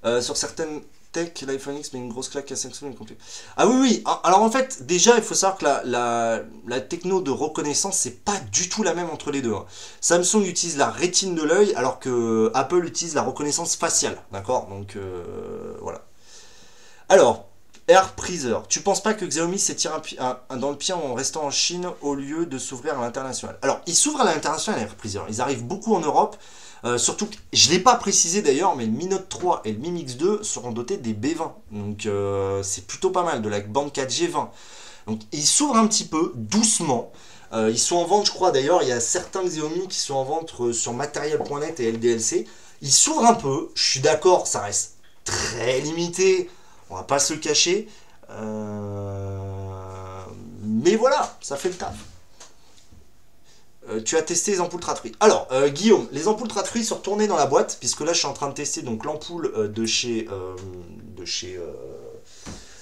Euh, sur certaines tech, l'iPhone X met une grosse claque à Samsung et complet. Ah oui, oui. Ah, Alors en fait, déjà, il faut savoir que la, la, la techno de reconnaissance, c'est pas du tout la même entre les deux. hein. Samsung utilise la rétine de l'œil, alors que Apple utilise la reconnaissance faciale. D'accord? Donc euh, voilà. Alors, AirPreaser, tu penses pas que Xiaomi un- un dans le pied en restant en Chine au lieu de s'ouvrir à l'international? Alors, ils s'ouvrent à l'international, AirPreaser. Ils arrivent beaucoup en Europe. Euh, surtout, je ne l'ai pas précisé d'ailleurs, mais le Mi Note 3 et le Mi Mix 2 seront dotés des B20. Donc, euh, c'est plutôt pas mal, de la bande 4G 20. Donc, ils s'ouvrent un petit peu, doucement. Euh, ils sont en vente, je crois d'ailleurs, il y a certains Xiaomi qui sont en vente euh, sur matériel.net et LDLC. Ils s'ouvrent un peu, je suis d'accord, ça reste très limité, on va pas se le cacher. Mais voilà, ça fait le taf. Euh, tu as testé les ampoules Tratfree. Alors, euh, Guillaume, les ampoules Tratfree sont retournées dans la boîte, puisque là je suis en train de tester donc l'ampoule euh, de chez, de chez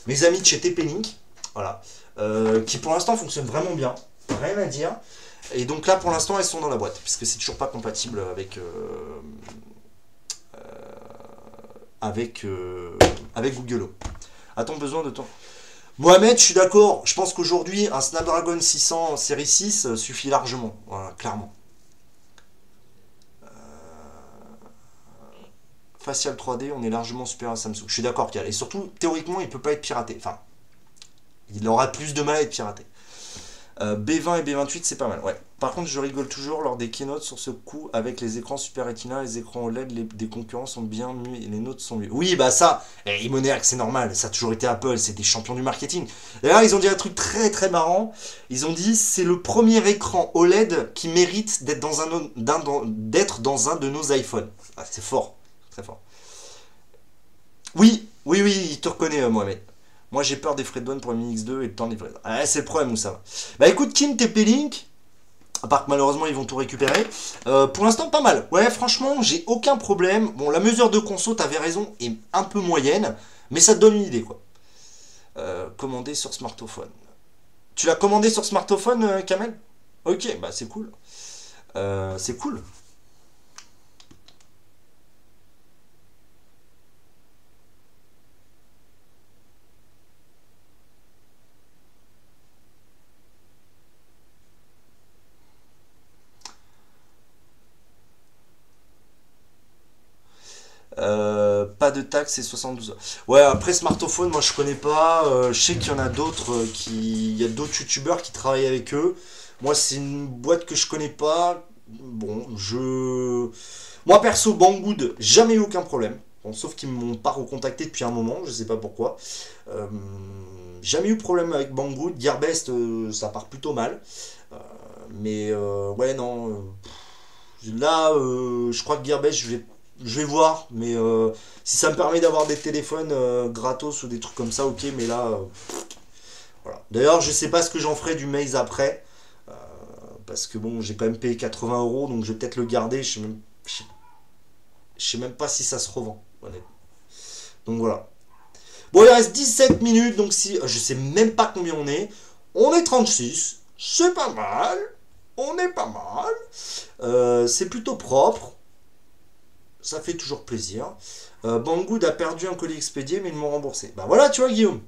mes amis de chez TP-Link, voilà, qui pour l'instant fonctionne vraiment bien, rien à dire. Et donc là pour l'instant elles sont dans la boîte, puisque c'est toujours pas compatible avec avec avec Google. A-t-on besoin de temps Mohamed, je suis d'accord. Je pense qu'aujourd'hui, un Snapdragon 600 série 6 euh, suffit largement. Voilà, clairement. Euh, Facial 3D, on est largement supérieur à Samsung. Je suis d'accord, Cal. Et surtout, théoriquement, il peut pas être piraté. Enfin, il aura plus de mal à être piraté. Euh, B20 et B28, c'est pas mal. Ouais. Par contre, je rigole toujours lors des keynotes sur ce coup avec les écrans Super Retina, les écrans OLED les, des concurrents sont bien mieux et les nôtres sont mieux. Oui, bah ça, eh, Imoniac, c'est normal, ça a toujours été Apple, c'est des champions du marketing. D'ailleurs, ils ont dit un truc très très marrant. Ils ont dit c'est le premier écran OLED qui mérite d'être dans un, de nos iPhones. Ah, c'est fort, très fort. Oui, oui, oui, il te reconnaît, euh, Mohamed. Moi, j'ai peur des frais de douane pour le Mini X2 et le temps de livraison. Ah, c'est le problème où ça va. Bah écoute, Kim, TP-Link, à part que malheureusement ils vont tout récupérer. Euh, pour l'instant, pas mal. Ouais, franchement, j'ai aucun problème. Bon, la mesure de conso, t'avais raison, est un peu moyenne, mais ça te donne une idée, quoi. Euh, commandé sur smartphone. Tu l'as commandé sur smartphone, euh, Kamel? Ok, bah c'est cool. c'est cool. Euh, pas de taxe et 72 heures. Ouais, après smartphone, moi je connais pas. Euh, je sais qu'il y en a d'autres euh, qui. Il y a d'autres youtubeurs qui travaillent avec eux. Moi, c'est une boîte que je connais pas. Bon, je. Moi perso, Banggood, jamais eu aucun problème. Bon, sauf qu'ils m'ont pas recontacté depuis un moment, je sais pas pourquoi. jamais eu problème avec Banggood. Gearbest, ça part plutôt mal. mais ouais, non. Là, je crois que Gearbest, je vais je vais voir, mais euh, si ça me permet d'avoir des téléphones euh, gratos ou des trucs comme ça, ok, mais là, euh. D'ailleurs, je sais pas ce que j'en ferai du Maze après, parce que bon, j'ai quand même payé 80 euros, donc je vais peut-être le garder, je sais sais même pas si ça se revend, honnêtement. Donc voilà. Bon, il reste 17 minutes, donc si, je sais même pas combien on est, on est 36, c'est pas mal, on est pas mal, c'est plutôt propre, ça fait toujours plaisir. Euh, Banggood a perdu un colis expédié, mais ils m'ont remboursé. Bah voilà, tu vois, Guillaume.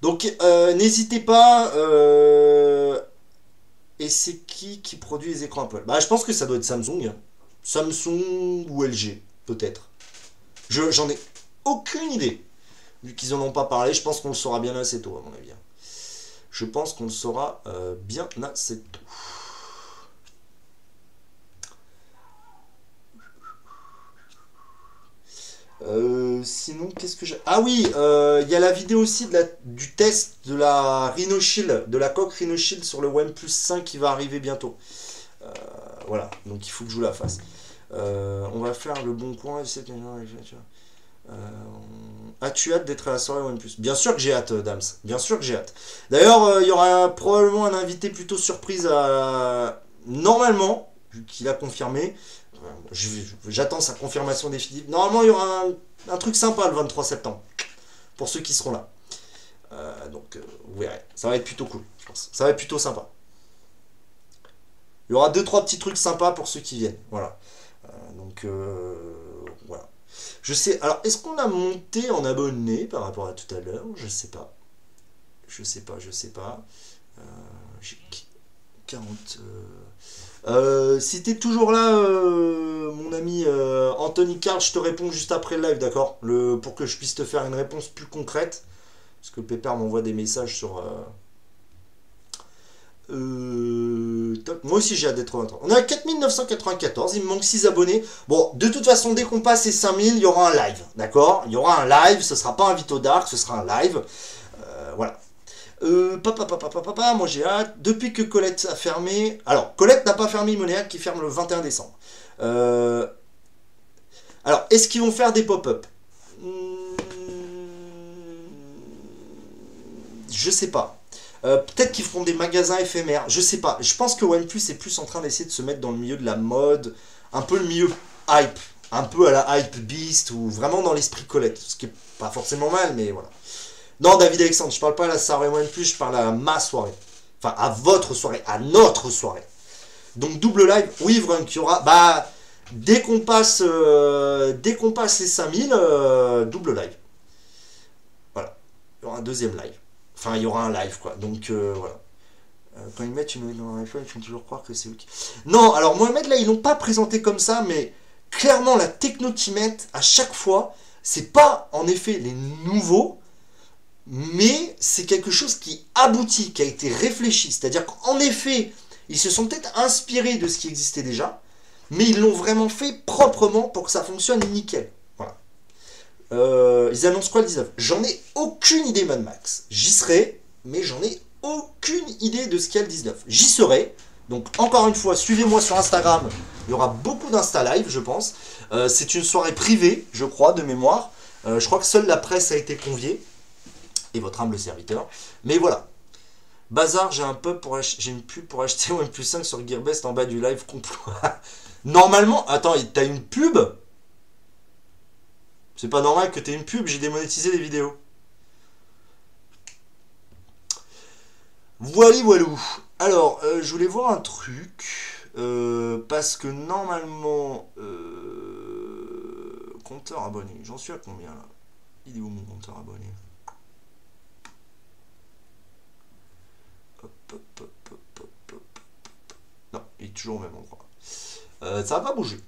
Donc, euh, n'hésitez pas. Euh, et c'est qui qui produit les écrans Apple? Bah, je pense que ça doit être Samsung. Samsung ou LG, peut-être. J'en ai aucune idée. Vu qu'ils en ont pas parlé, je pense qu'on le saura bien assez tôt, à mon avis. Je pense qu'on le saura bien assez tôt. Euh, sinon, qu'est-ce que j'ai? Ah oui, euh, il y a la vidéo aussi du test de la Rhino de la coque Rhino Shield sur le OnePlus 5 qui va arriver bientôt. Euh, voilà, donc il faut que je vous la fasse. on va faire le bon coin. As-tu hâte d'être à la soirée OnePlus? Bien sûr que j'ai hâte, Dams. Bien sûr que j'ai hâte. D'ailleurs, il y aura probablement un invité plutôt surprise à. Normalement, qu'il a confirmé, J'attends sa confirmation définitive. Normalement, il y aura un, truc sympa le 23 septembre. Pour ceux qui seront là. Euh, donc, euh, vous verrez. Ça va être plutôt cool, je pense. Ça va être plutôt sympa. Il y aura deux trois petits trucs sympas pour ceux qui viennent. Voilà. Euh, donc, voilà. Je sais. Alors, est-ce qu'on a monté en abonné par rapport à tout à l'heure? Je sais pas. Je sais pas, je sais pas. J'ai 40. Euh, si t'es toujours là, euh, mon ami euh, Anthony Carl, je te réponds juste après le live, d'accord? Le, Pour que je puisse te faire une réponse plus concrète. Parce que Pépère m'envoie des messages sur. Moi aussi j'ai hâte d'être On est à 4994, il me manque 6 abonnés. Bon, de toute façon, dès qu'on passe les 5000, il y aura un live, d'accord? Il y aura un live, ce sera pas un Vito Dark, ce sera un live. Euh, papa, papa, papa, papa, moi j'ai hâte. Depuis que Colette a fermé. Alors, Colette n'a pas fermé Monéac qui ferme le 21 décembre. Euh, alors, est-ce qu'ils vont faire des pop-up? Hmm, Je sais pas. Euh, peut-être qu'ils feront des magasins éphémères. Je sais pas. Je pense que OnePlus est plus en train d'essayer de se mettre dans le milieu de la mode. Un peu le milieu hype. Un peu à la hype beast ou vraiment dans l'esprit Colette. Ce qui est pas forcément mal, mais voilà. Non, David Alexandre, je parle pas à la soirée One Plus, je parle à ma soirée. Enfin, à votre soirée, à notre soirée. Donc, double live, oui, vraiment, qu'il y aura. Bah, dès qu'on passe, euh, dès qu'on passe les 5000, euh, double live. Voilà. Il y aura un deuxième live. Enfin, il y aura un live, quoi. Donc, euh, voilà. Quand ils mettent une dans iPhone, ils font toujours croire que c'est ok. Non, alors Mohamed, là, ils l'ont pas présenté comme ça, mais clairement, la techno qu'ils mettent à chaque fois, c'est pas en effet les nouveaux, mais c'est quelque chose qui aboutit, qui a été réfléchi. C'est-à-dire qu'en effet, ils se sont peut-être inspirés de ce qui existait déjà, mais ils l'ont vraiment fait proprement pour que ça fonctionne nickel. Voilà. Euh, ils annoncent quoi le 19 J'en ai aucune idée, Mad Max. J'y serai, mais j'en ai aucune idée de ce qu'il y a le 19. J'y serai. Donc, encore une fois, suivez-moi sur Instagram. Il y aura beaucoup d'Insta Live, je pense. Euh, c'est une soirée privée, je crois, de mémoire. Euh, je crois que seule la presse a été conviée. Et votre humble serviteur. Mais voilà. Bazar, j'ai un pub pour j'ai une pub pour acheter OnePlus 5 sur Gearbest en bas du live complot. Normalement, attends, t'as une pub? C'est pas normal que t'aies une pub, j'ai démonétisé les vidéos. Voilà, voilou. Alors, euh, je voulais voir un truc. Euh, parce que normalement. Euh, compteur abonné. J'en suis à combien là? Il est où mon compteur abonné hop, hop, hop, hop, hop, Non, il est toujours au même endroit. Euh, ça va pas bouger.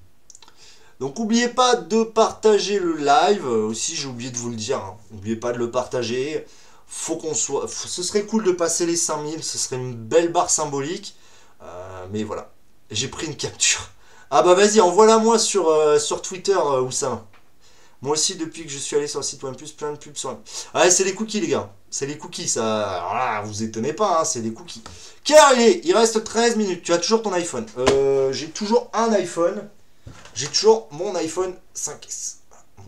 Donc n'oubliez pas de partager le live. Aussi, j'ai oublié de vous le dire. N'oubliez pas de le partager faut qu'on soit. ce serait cool de passer les 5000, ce serait une belle barre symbolique. Euh, mais voilà, j'ai pris une capture. Ah bah vas-y, envoie-la moi sur, euh, sur Twitter, euh, ça Moi aussi, depuis que je suis allé sur le site OnePlus, plein de pubs sur. Ah, c'est les cookies, les gars. C'est les cookies, ça. Alors vous étonnez pas, hein, c'est des cookies. Car il est Il reste 13 minutes. Tu as toujours ton iPhone. j'ai toujours un iPhone. J'ai toujours mon iPhone 5S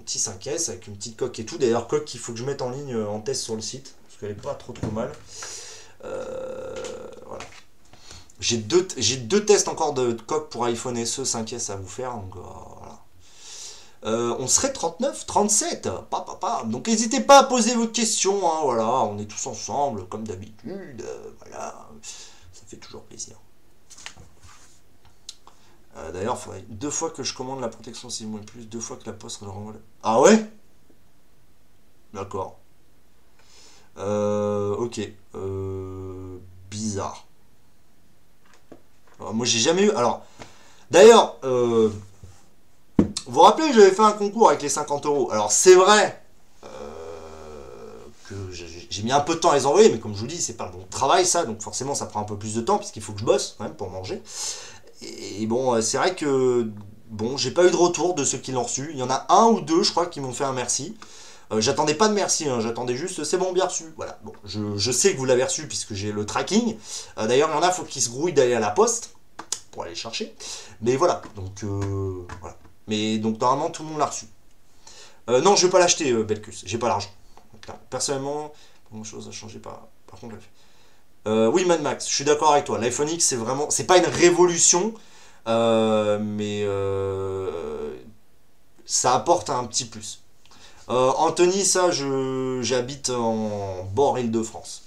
petit 5S avec une petite coque et tout. D'ailleurs, coque qu'il faut que je mette en ligne euh, en test sur le site parce qu'elle est pas trop trop mal. Euh, voilà. J'ai deux, deux tests encore de coque pour iPhone SE 5S à vous faire. Donc, euh, on serait 39, 37. Pa, Donc n'hésitez pas à poser vos questions. Hein, voilà, on est tous ensemble comme d'habitude. voilà, ça fait toujours plaisir. Euh, d'ailleurs, deux fois que je commande la protection 6 mois plus, deux fois que la poste le renvoie. Ah ouais? D'accord. Euh, ok. Euh, bizarre. moi, j'ai jamais eu. Alors, d'ailleurs, vous vous rappelez, j'avais fait un concours avec les 50 euros. Alors, c'est vrai que j'ai mis un peu de temps à les envoyer, mais comme je vous dis, c'est pas mon travail ça, donc forcément, ça prend un peu plus de temps puisqu'il faut que je bosse quand même pour manger. Et bon, euh, c'est vrai que bon, j'ai pas eu de retour de ceux qui l'ont reçu. Il y en a un ou deux, je crois, qui m'ont fait un merci. Euh, j'attendais pas de merci, hein. j'attendais juste c'est bon, bien reçu. Voilà, bon, je, sais que vous l'avez reçu puisque j'ai le tracking. Euh, d'ailleurs, il y en a, faut qu'ils se grouillent d'aller à la poste pour aller chercher. Mais voilà, donc voilà. Mais donc normalement tout le monde l'a reçu. non, je vais pas l'acheter, Belkus, j'ai pas l'argent. Personnellement, bon, chose a changé pas. Par contre, euh, oui, Mad Max, je suis d'accord avec toi. L'iPhone X, c'est vraiment. C'est pas une révolution, euh, mais euh, ça apporte un petit plus. Anthony, ça, j'habite en bord Île-de-France.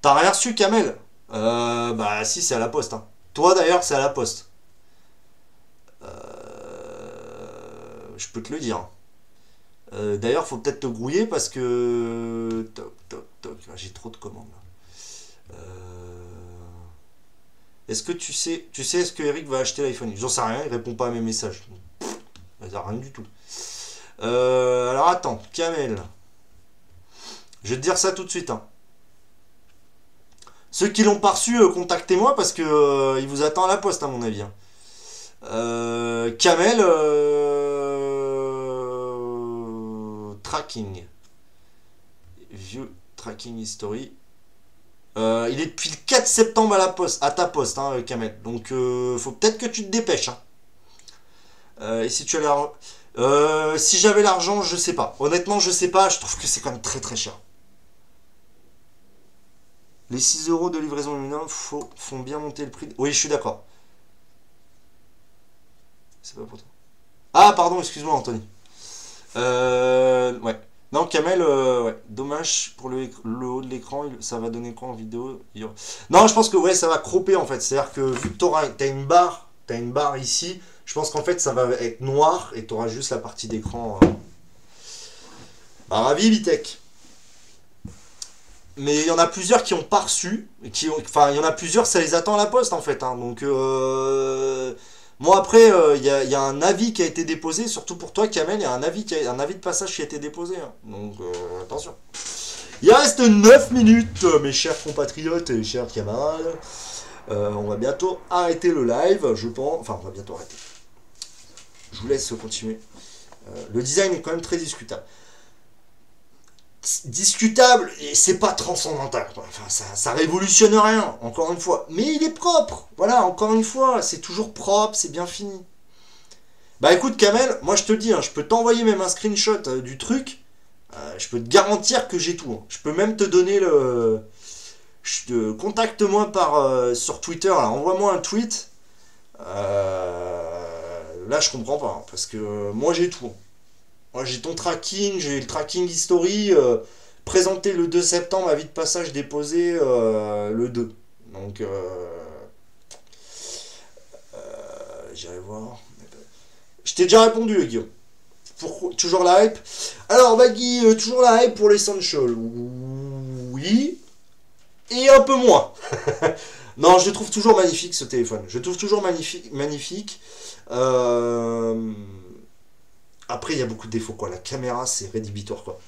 T'as rien reçu, Kamel? Bah, si, c'est à la poste. Hein. Toi, d'ailleurs, c'est à la poste. Je peux te le dire. d'ailleurs, faut peut-être te grouiller parce que. Toc, toc, toc. J'ai trop de commandes. Euh, est-ce que tu sais, tu sais, est-ce que Eric va acheter l'iPhone? J'en sais rien, il répond pas à mes messages. rien du tout. Euh, alors attends, Kamel. Je vais te dire ça tout de suite. Hein. Ceux qui l'ont pas reçu, euh, contactez-moi parce que il vous attend à la poste, à mon avis. Hein. Kamel. Tracking. View tracking history. Euh, il est depuis le 4 septembre à, la poste, à ta poste, hein. Donc, euh, faut peut-être que tu te dépêches. Hein. Euh, et si tu as l'argent. si j'avais l'argent, je sais pas. Honnêtement, je sais pas. Je trouve que c'est quand même très très cher. Les 6 euros de livraison minimum font bien monter le prix. Oui, je suis d'accord. C'est pas pour toi. Ah, pardon, excuse-moi, Anthony. Ouais. Non, Kamel, euh, ouais, dommage pour le, haut de l'écran, ça va donner quoi en vidéo? Non, je pense que ouais, ça va cropper en fait. C'est-à-dire que vu que tu as une barre, tu as une barre ici, je pense qu'en fait ça va être noir et tu auras juste la partie d'écran. Euh. Bah, ravi, mais il y en a plusieurs qui ont pas reçu. enfin, il y en a plusieurs, ça les attend à la poste en fait. hein. donc, euh, moi après, euh, il y, a, un avis qui a été déposé, surtout pour toi, Kamel, il y a un avis, un avis de passage qui a été déposé. hein. donc, euh, attention. Il reste 9 minutes, mes chers compatriotes et chers camarades. Euh, on va bientôt arrêter le live, je pense. Enfin, on va bientôt arrêter. Je vous laisse continuer. Le design est quand même très discutable. Discutable, et c'est pas transcendantal. ça, révolutionne rien, encore une fois. Mais il est propre. Voilà, encore une fois, c'est toujours propre, c'est bien fini. Bah écoute, Kamel, moi je te dis, hein, je peux t'envoyer même un screenshot euh, du truc. Euh, je peux te garantir que j'ai tout. hein. Je peux même te donner le. Te contacte-moi par euh, sur Twitter. là, Envoie-moi un tweet. Là, je comprends pas hein, parce que moi j'ai tout. J'ai ton tracking, j'ai le tracking history euh, présenté le 2 septembre, avis de passage déposé euh, le 2. Donc euh, euh, j'irai voir. Je t'ai déjà répondu, Guillaume. Toujours la hype. Alors, Baggy, euh, toujours la hype pour l'Essential. Oui. Et un peu moins. non, je le trouve toujours magnifique ce téléphone. Je le trouve toujours magnifique. magnifique. Euh, Après, il y a beaucoup de défauts. Quoi. La caméra, c'est rédhibitoire. Quoi.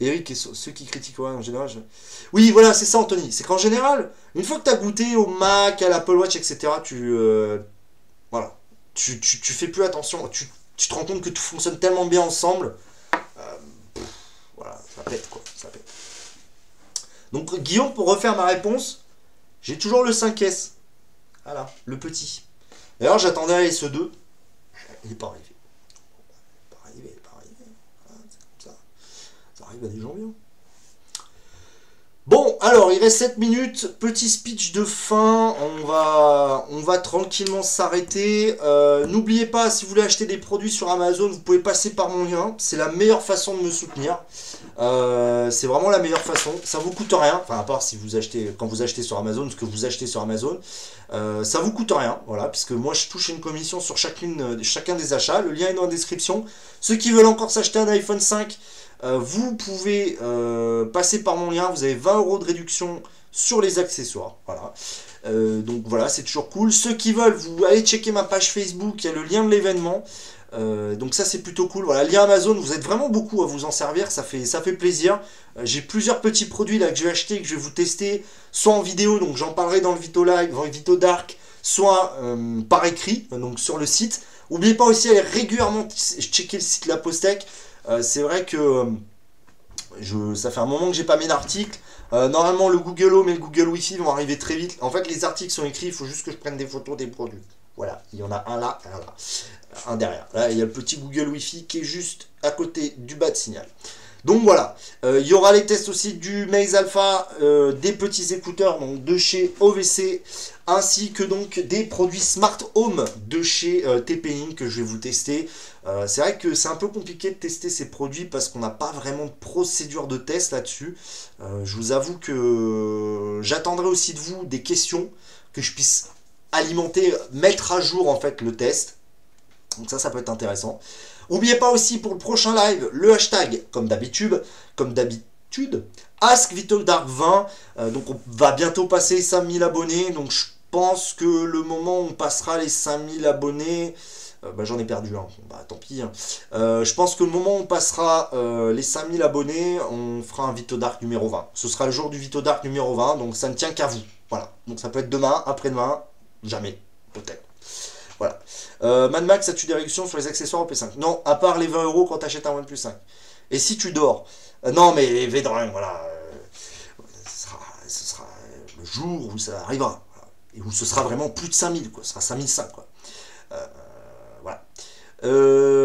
Eric et ceux qui critiquent ouais, en général. Oui, voilà, c'est ça, Anthony. C'est qu'en général, une fois que tu as goûté au Mac, à l'Apple Watch, etc., tu. euh, Voilà. Tu, tu, fais plus attention. Tu, te rends compte que tout fonctionne tellement bien ensemble. Euh, voilà, ça pète quoi. Ça. Donc, Guillaume, pour refaire ma réponse, j'ai toujours le 5S. Voilà, le petit. D'ailleurs, j'attendais à SE2. Il n'est pas arrivé. Pas arrivé, pas arrivé. C'est comme ça. Ça arrive à des gens bien. Bon, alors, il reste 7 minutes. Petit speech de fin. On va, on va tranquillement s'arrêter. Euh, N'oubliez pas, si vous voulez acheter des produits sur Amazon, vous pouvez passer par mon lien. C'est la meilleure façon de me soutenir. Euh, c'est vraiment la meilleure façon. Ça vous coûte rien. Enfin, à part si vous achetez, quand vous achetez sur Amazon, ce que vous achetez sur Amazon. Euh, ça vous coûte rien, voilà, puisque moi je touche une commission sur euh, chacun des achats. Le lien est dans la description. Ceux qui veulent encore s'acheter un iPhone 5, euh, vous pouvez passer par mon lien. Vous avez 20 euros de réduction sur les accessoires. Voilà. Donc voilà, c'est toujours cool. Ceux qui veulent, vous allez checker ma page Facebook, il y a le lien de l'événement. Euh, donc ça c'est plutôt cool. Voilà, lien Amazon, vous êtes vraiment beaucoup à vous en servir, ça fait, ça fait plaisir. Euh, J'ai plusieurs petits produits là que je vais acheter, que je vais vous tester, soit en vidéo, donc j'en parlerai dans le Vito Live, dans le Vito Dark, soit euh, par écrit, donc sur le site. N'oubliez pas aussi aller régulièrement checker le site La Postec. C'est vrai que ça fait un moment que j'ai pas mis d'article. Normalement, le Google Home et le Google Wi-Fi vont arriver très vite. En fait, les articles sont écrits, il faut juste que je prenne des photos des produits. Voilà, il y en a un là, un là, un derrière. Là, il y a le petit Google Wi-Fi qui est juste à côté du bas de signal. Donc voilà, Euh, il y aura les tests aussi du Maze Alpha, euh, des petits écouteurs donc de chez OVC, ainsi que donc des produits Smart Home de chez euh, TP-Link que je vais vous tester. Euh, c'est vrai que c'est un peu compliqué de tester ces produits parce qu'on n'a pas vraiment de procédure de test là-dessus. Je vous avoue que j'attendrai aussi de vous des questions que je puisse alimenter, mettre à jour en fait le test. Donc ça, ça peut être intéressant. N'oubliez pas aussi pour le prochain live le hashtag, comme d'habitude, comme d'habitude, Ask Dark 20. Euh, donc on va bientôt passer les 5000 abonnés. Donc je pense que le moment où on passera les 5000 abonnés, euh, bah, j'en ai perdu un. Bah tant pis. hein. Euh, je pense que le moment où on passera les 5000 abonnés, on fera un Vito Dark numéro 20. Ce sera le jour du Vito Dark numéro 20, donc ça ne tient qu'à vous. Voilà. Donc ça peut être demain, après-demain, jamais, peut-être. Voilà. Euh, Mad Max, as-tu des réductions sur les accessoires au P5 Non, à part les 20 euros quand tu achètes un OnePlus 5. Et si tu dors? Euh, Non, mais les Védrin, voilà. euh, ce, sera, ce sera le jour où ça arrivera. Et où ce sera vraiment plus de 5000, quoi. Ce sera 5005, quoi. Euh, voilà.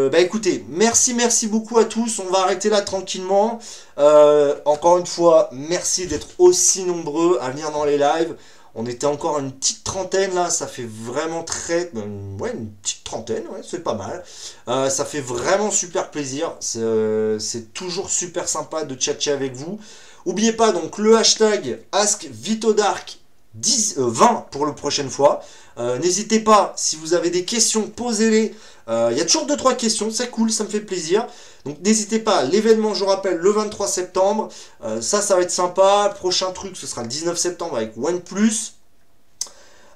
Bah écoutez, merci, merci beaucoup à tous. On va arrêter là tranquillement. Encore une fois, merci d'être aussi nombreux à venir dans les lives. On était encore une petite trentaine là, ça fait vraiment très. euh, ouais, une petite trentaine, ouais, c'est pas mal. Euh, ça fait vraiment super plaisir. C'est euh, c'est toujours super sympa de tchatcher avec vous. Oubliez pas donc le hashtag AskVitodark 10, euh, 20 pour la prochaine fois. N'hésitez pas, si vous avez des questions, posez-les Euh, Il y a toujours 2-3 questions, c'est cool, ça me fait plaisir. Donc n'hésitez pas, l'événement, je vous rappelle, le 23 septembre. Euh, ça, ça va être sympa. Le prochain truc, ce sera le 19 septembre avec OnePlus.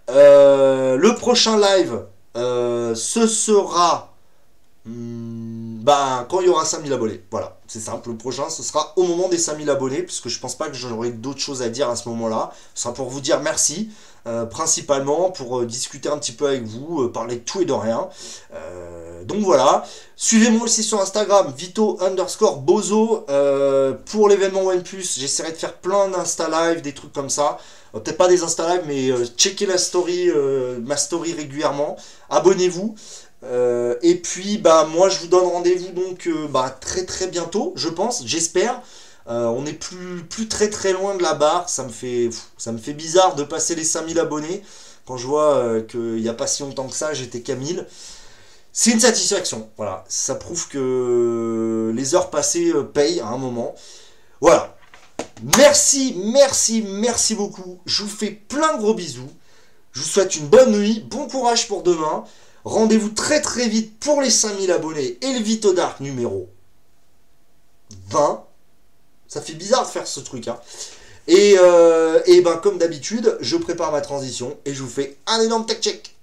Euh, le prochain live, euh, ce sera hmm, bah, quand il y aura 5000 abonnés. Voilà, c'est simple. Le prochain, ce sera au moment des 5000 abonnés, puisque je pense pas que j'aurai d'autres choses à dire à ce moment-là. Ce sera pour vous dire merci, euh, principalement pour euh, discuter un petit peu avec vous, euh, parler de tout et de rien. Donc voilà. Suivez-moi aussi sur Instagram, Vito underscore Bozo. Pour l'événement OnePlus, j'essaierai de faire plein d'Insta Live, des trucs comme ça. Peut-être pas des Insta Live, mais checkez la story, ma story régulièrement. Abonnez-vous. Et puis bah moi je vous donne rendez-vous donc bah, très très bientôt, je pense, j'espère. Euh, on est plus, très très loin de la barre. Ça me fait, pff, ça me fait bizarre de passer les 5000 abonnés. Quand je vois euh, qu'il n'y a pas si longtemps que ça, j'étais qu'à 1000. C'est une satisfaction. Voilà. Ça prouve que les heures passées euh, payent à un moment. Voilà. Merci, merci, merci beaucoup. Je vous fais plein de gros bisous. Je vous souhaite une bonne nuit. Bon courage pour demain. Rendez-vous très très vite pour les 5000 abonnés et le Vito Dark numéro 20. Ça fait bizarre de faire ce truc. Hein. Et, euh, et ben comme d'habitude, je prépare ma transition et je vous fais un énorme tech check.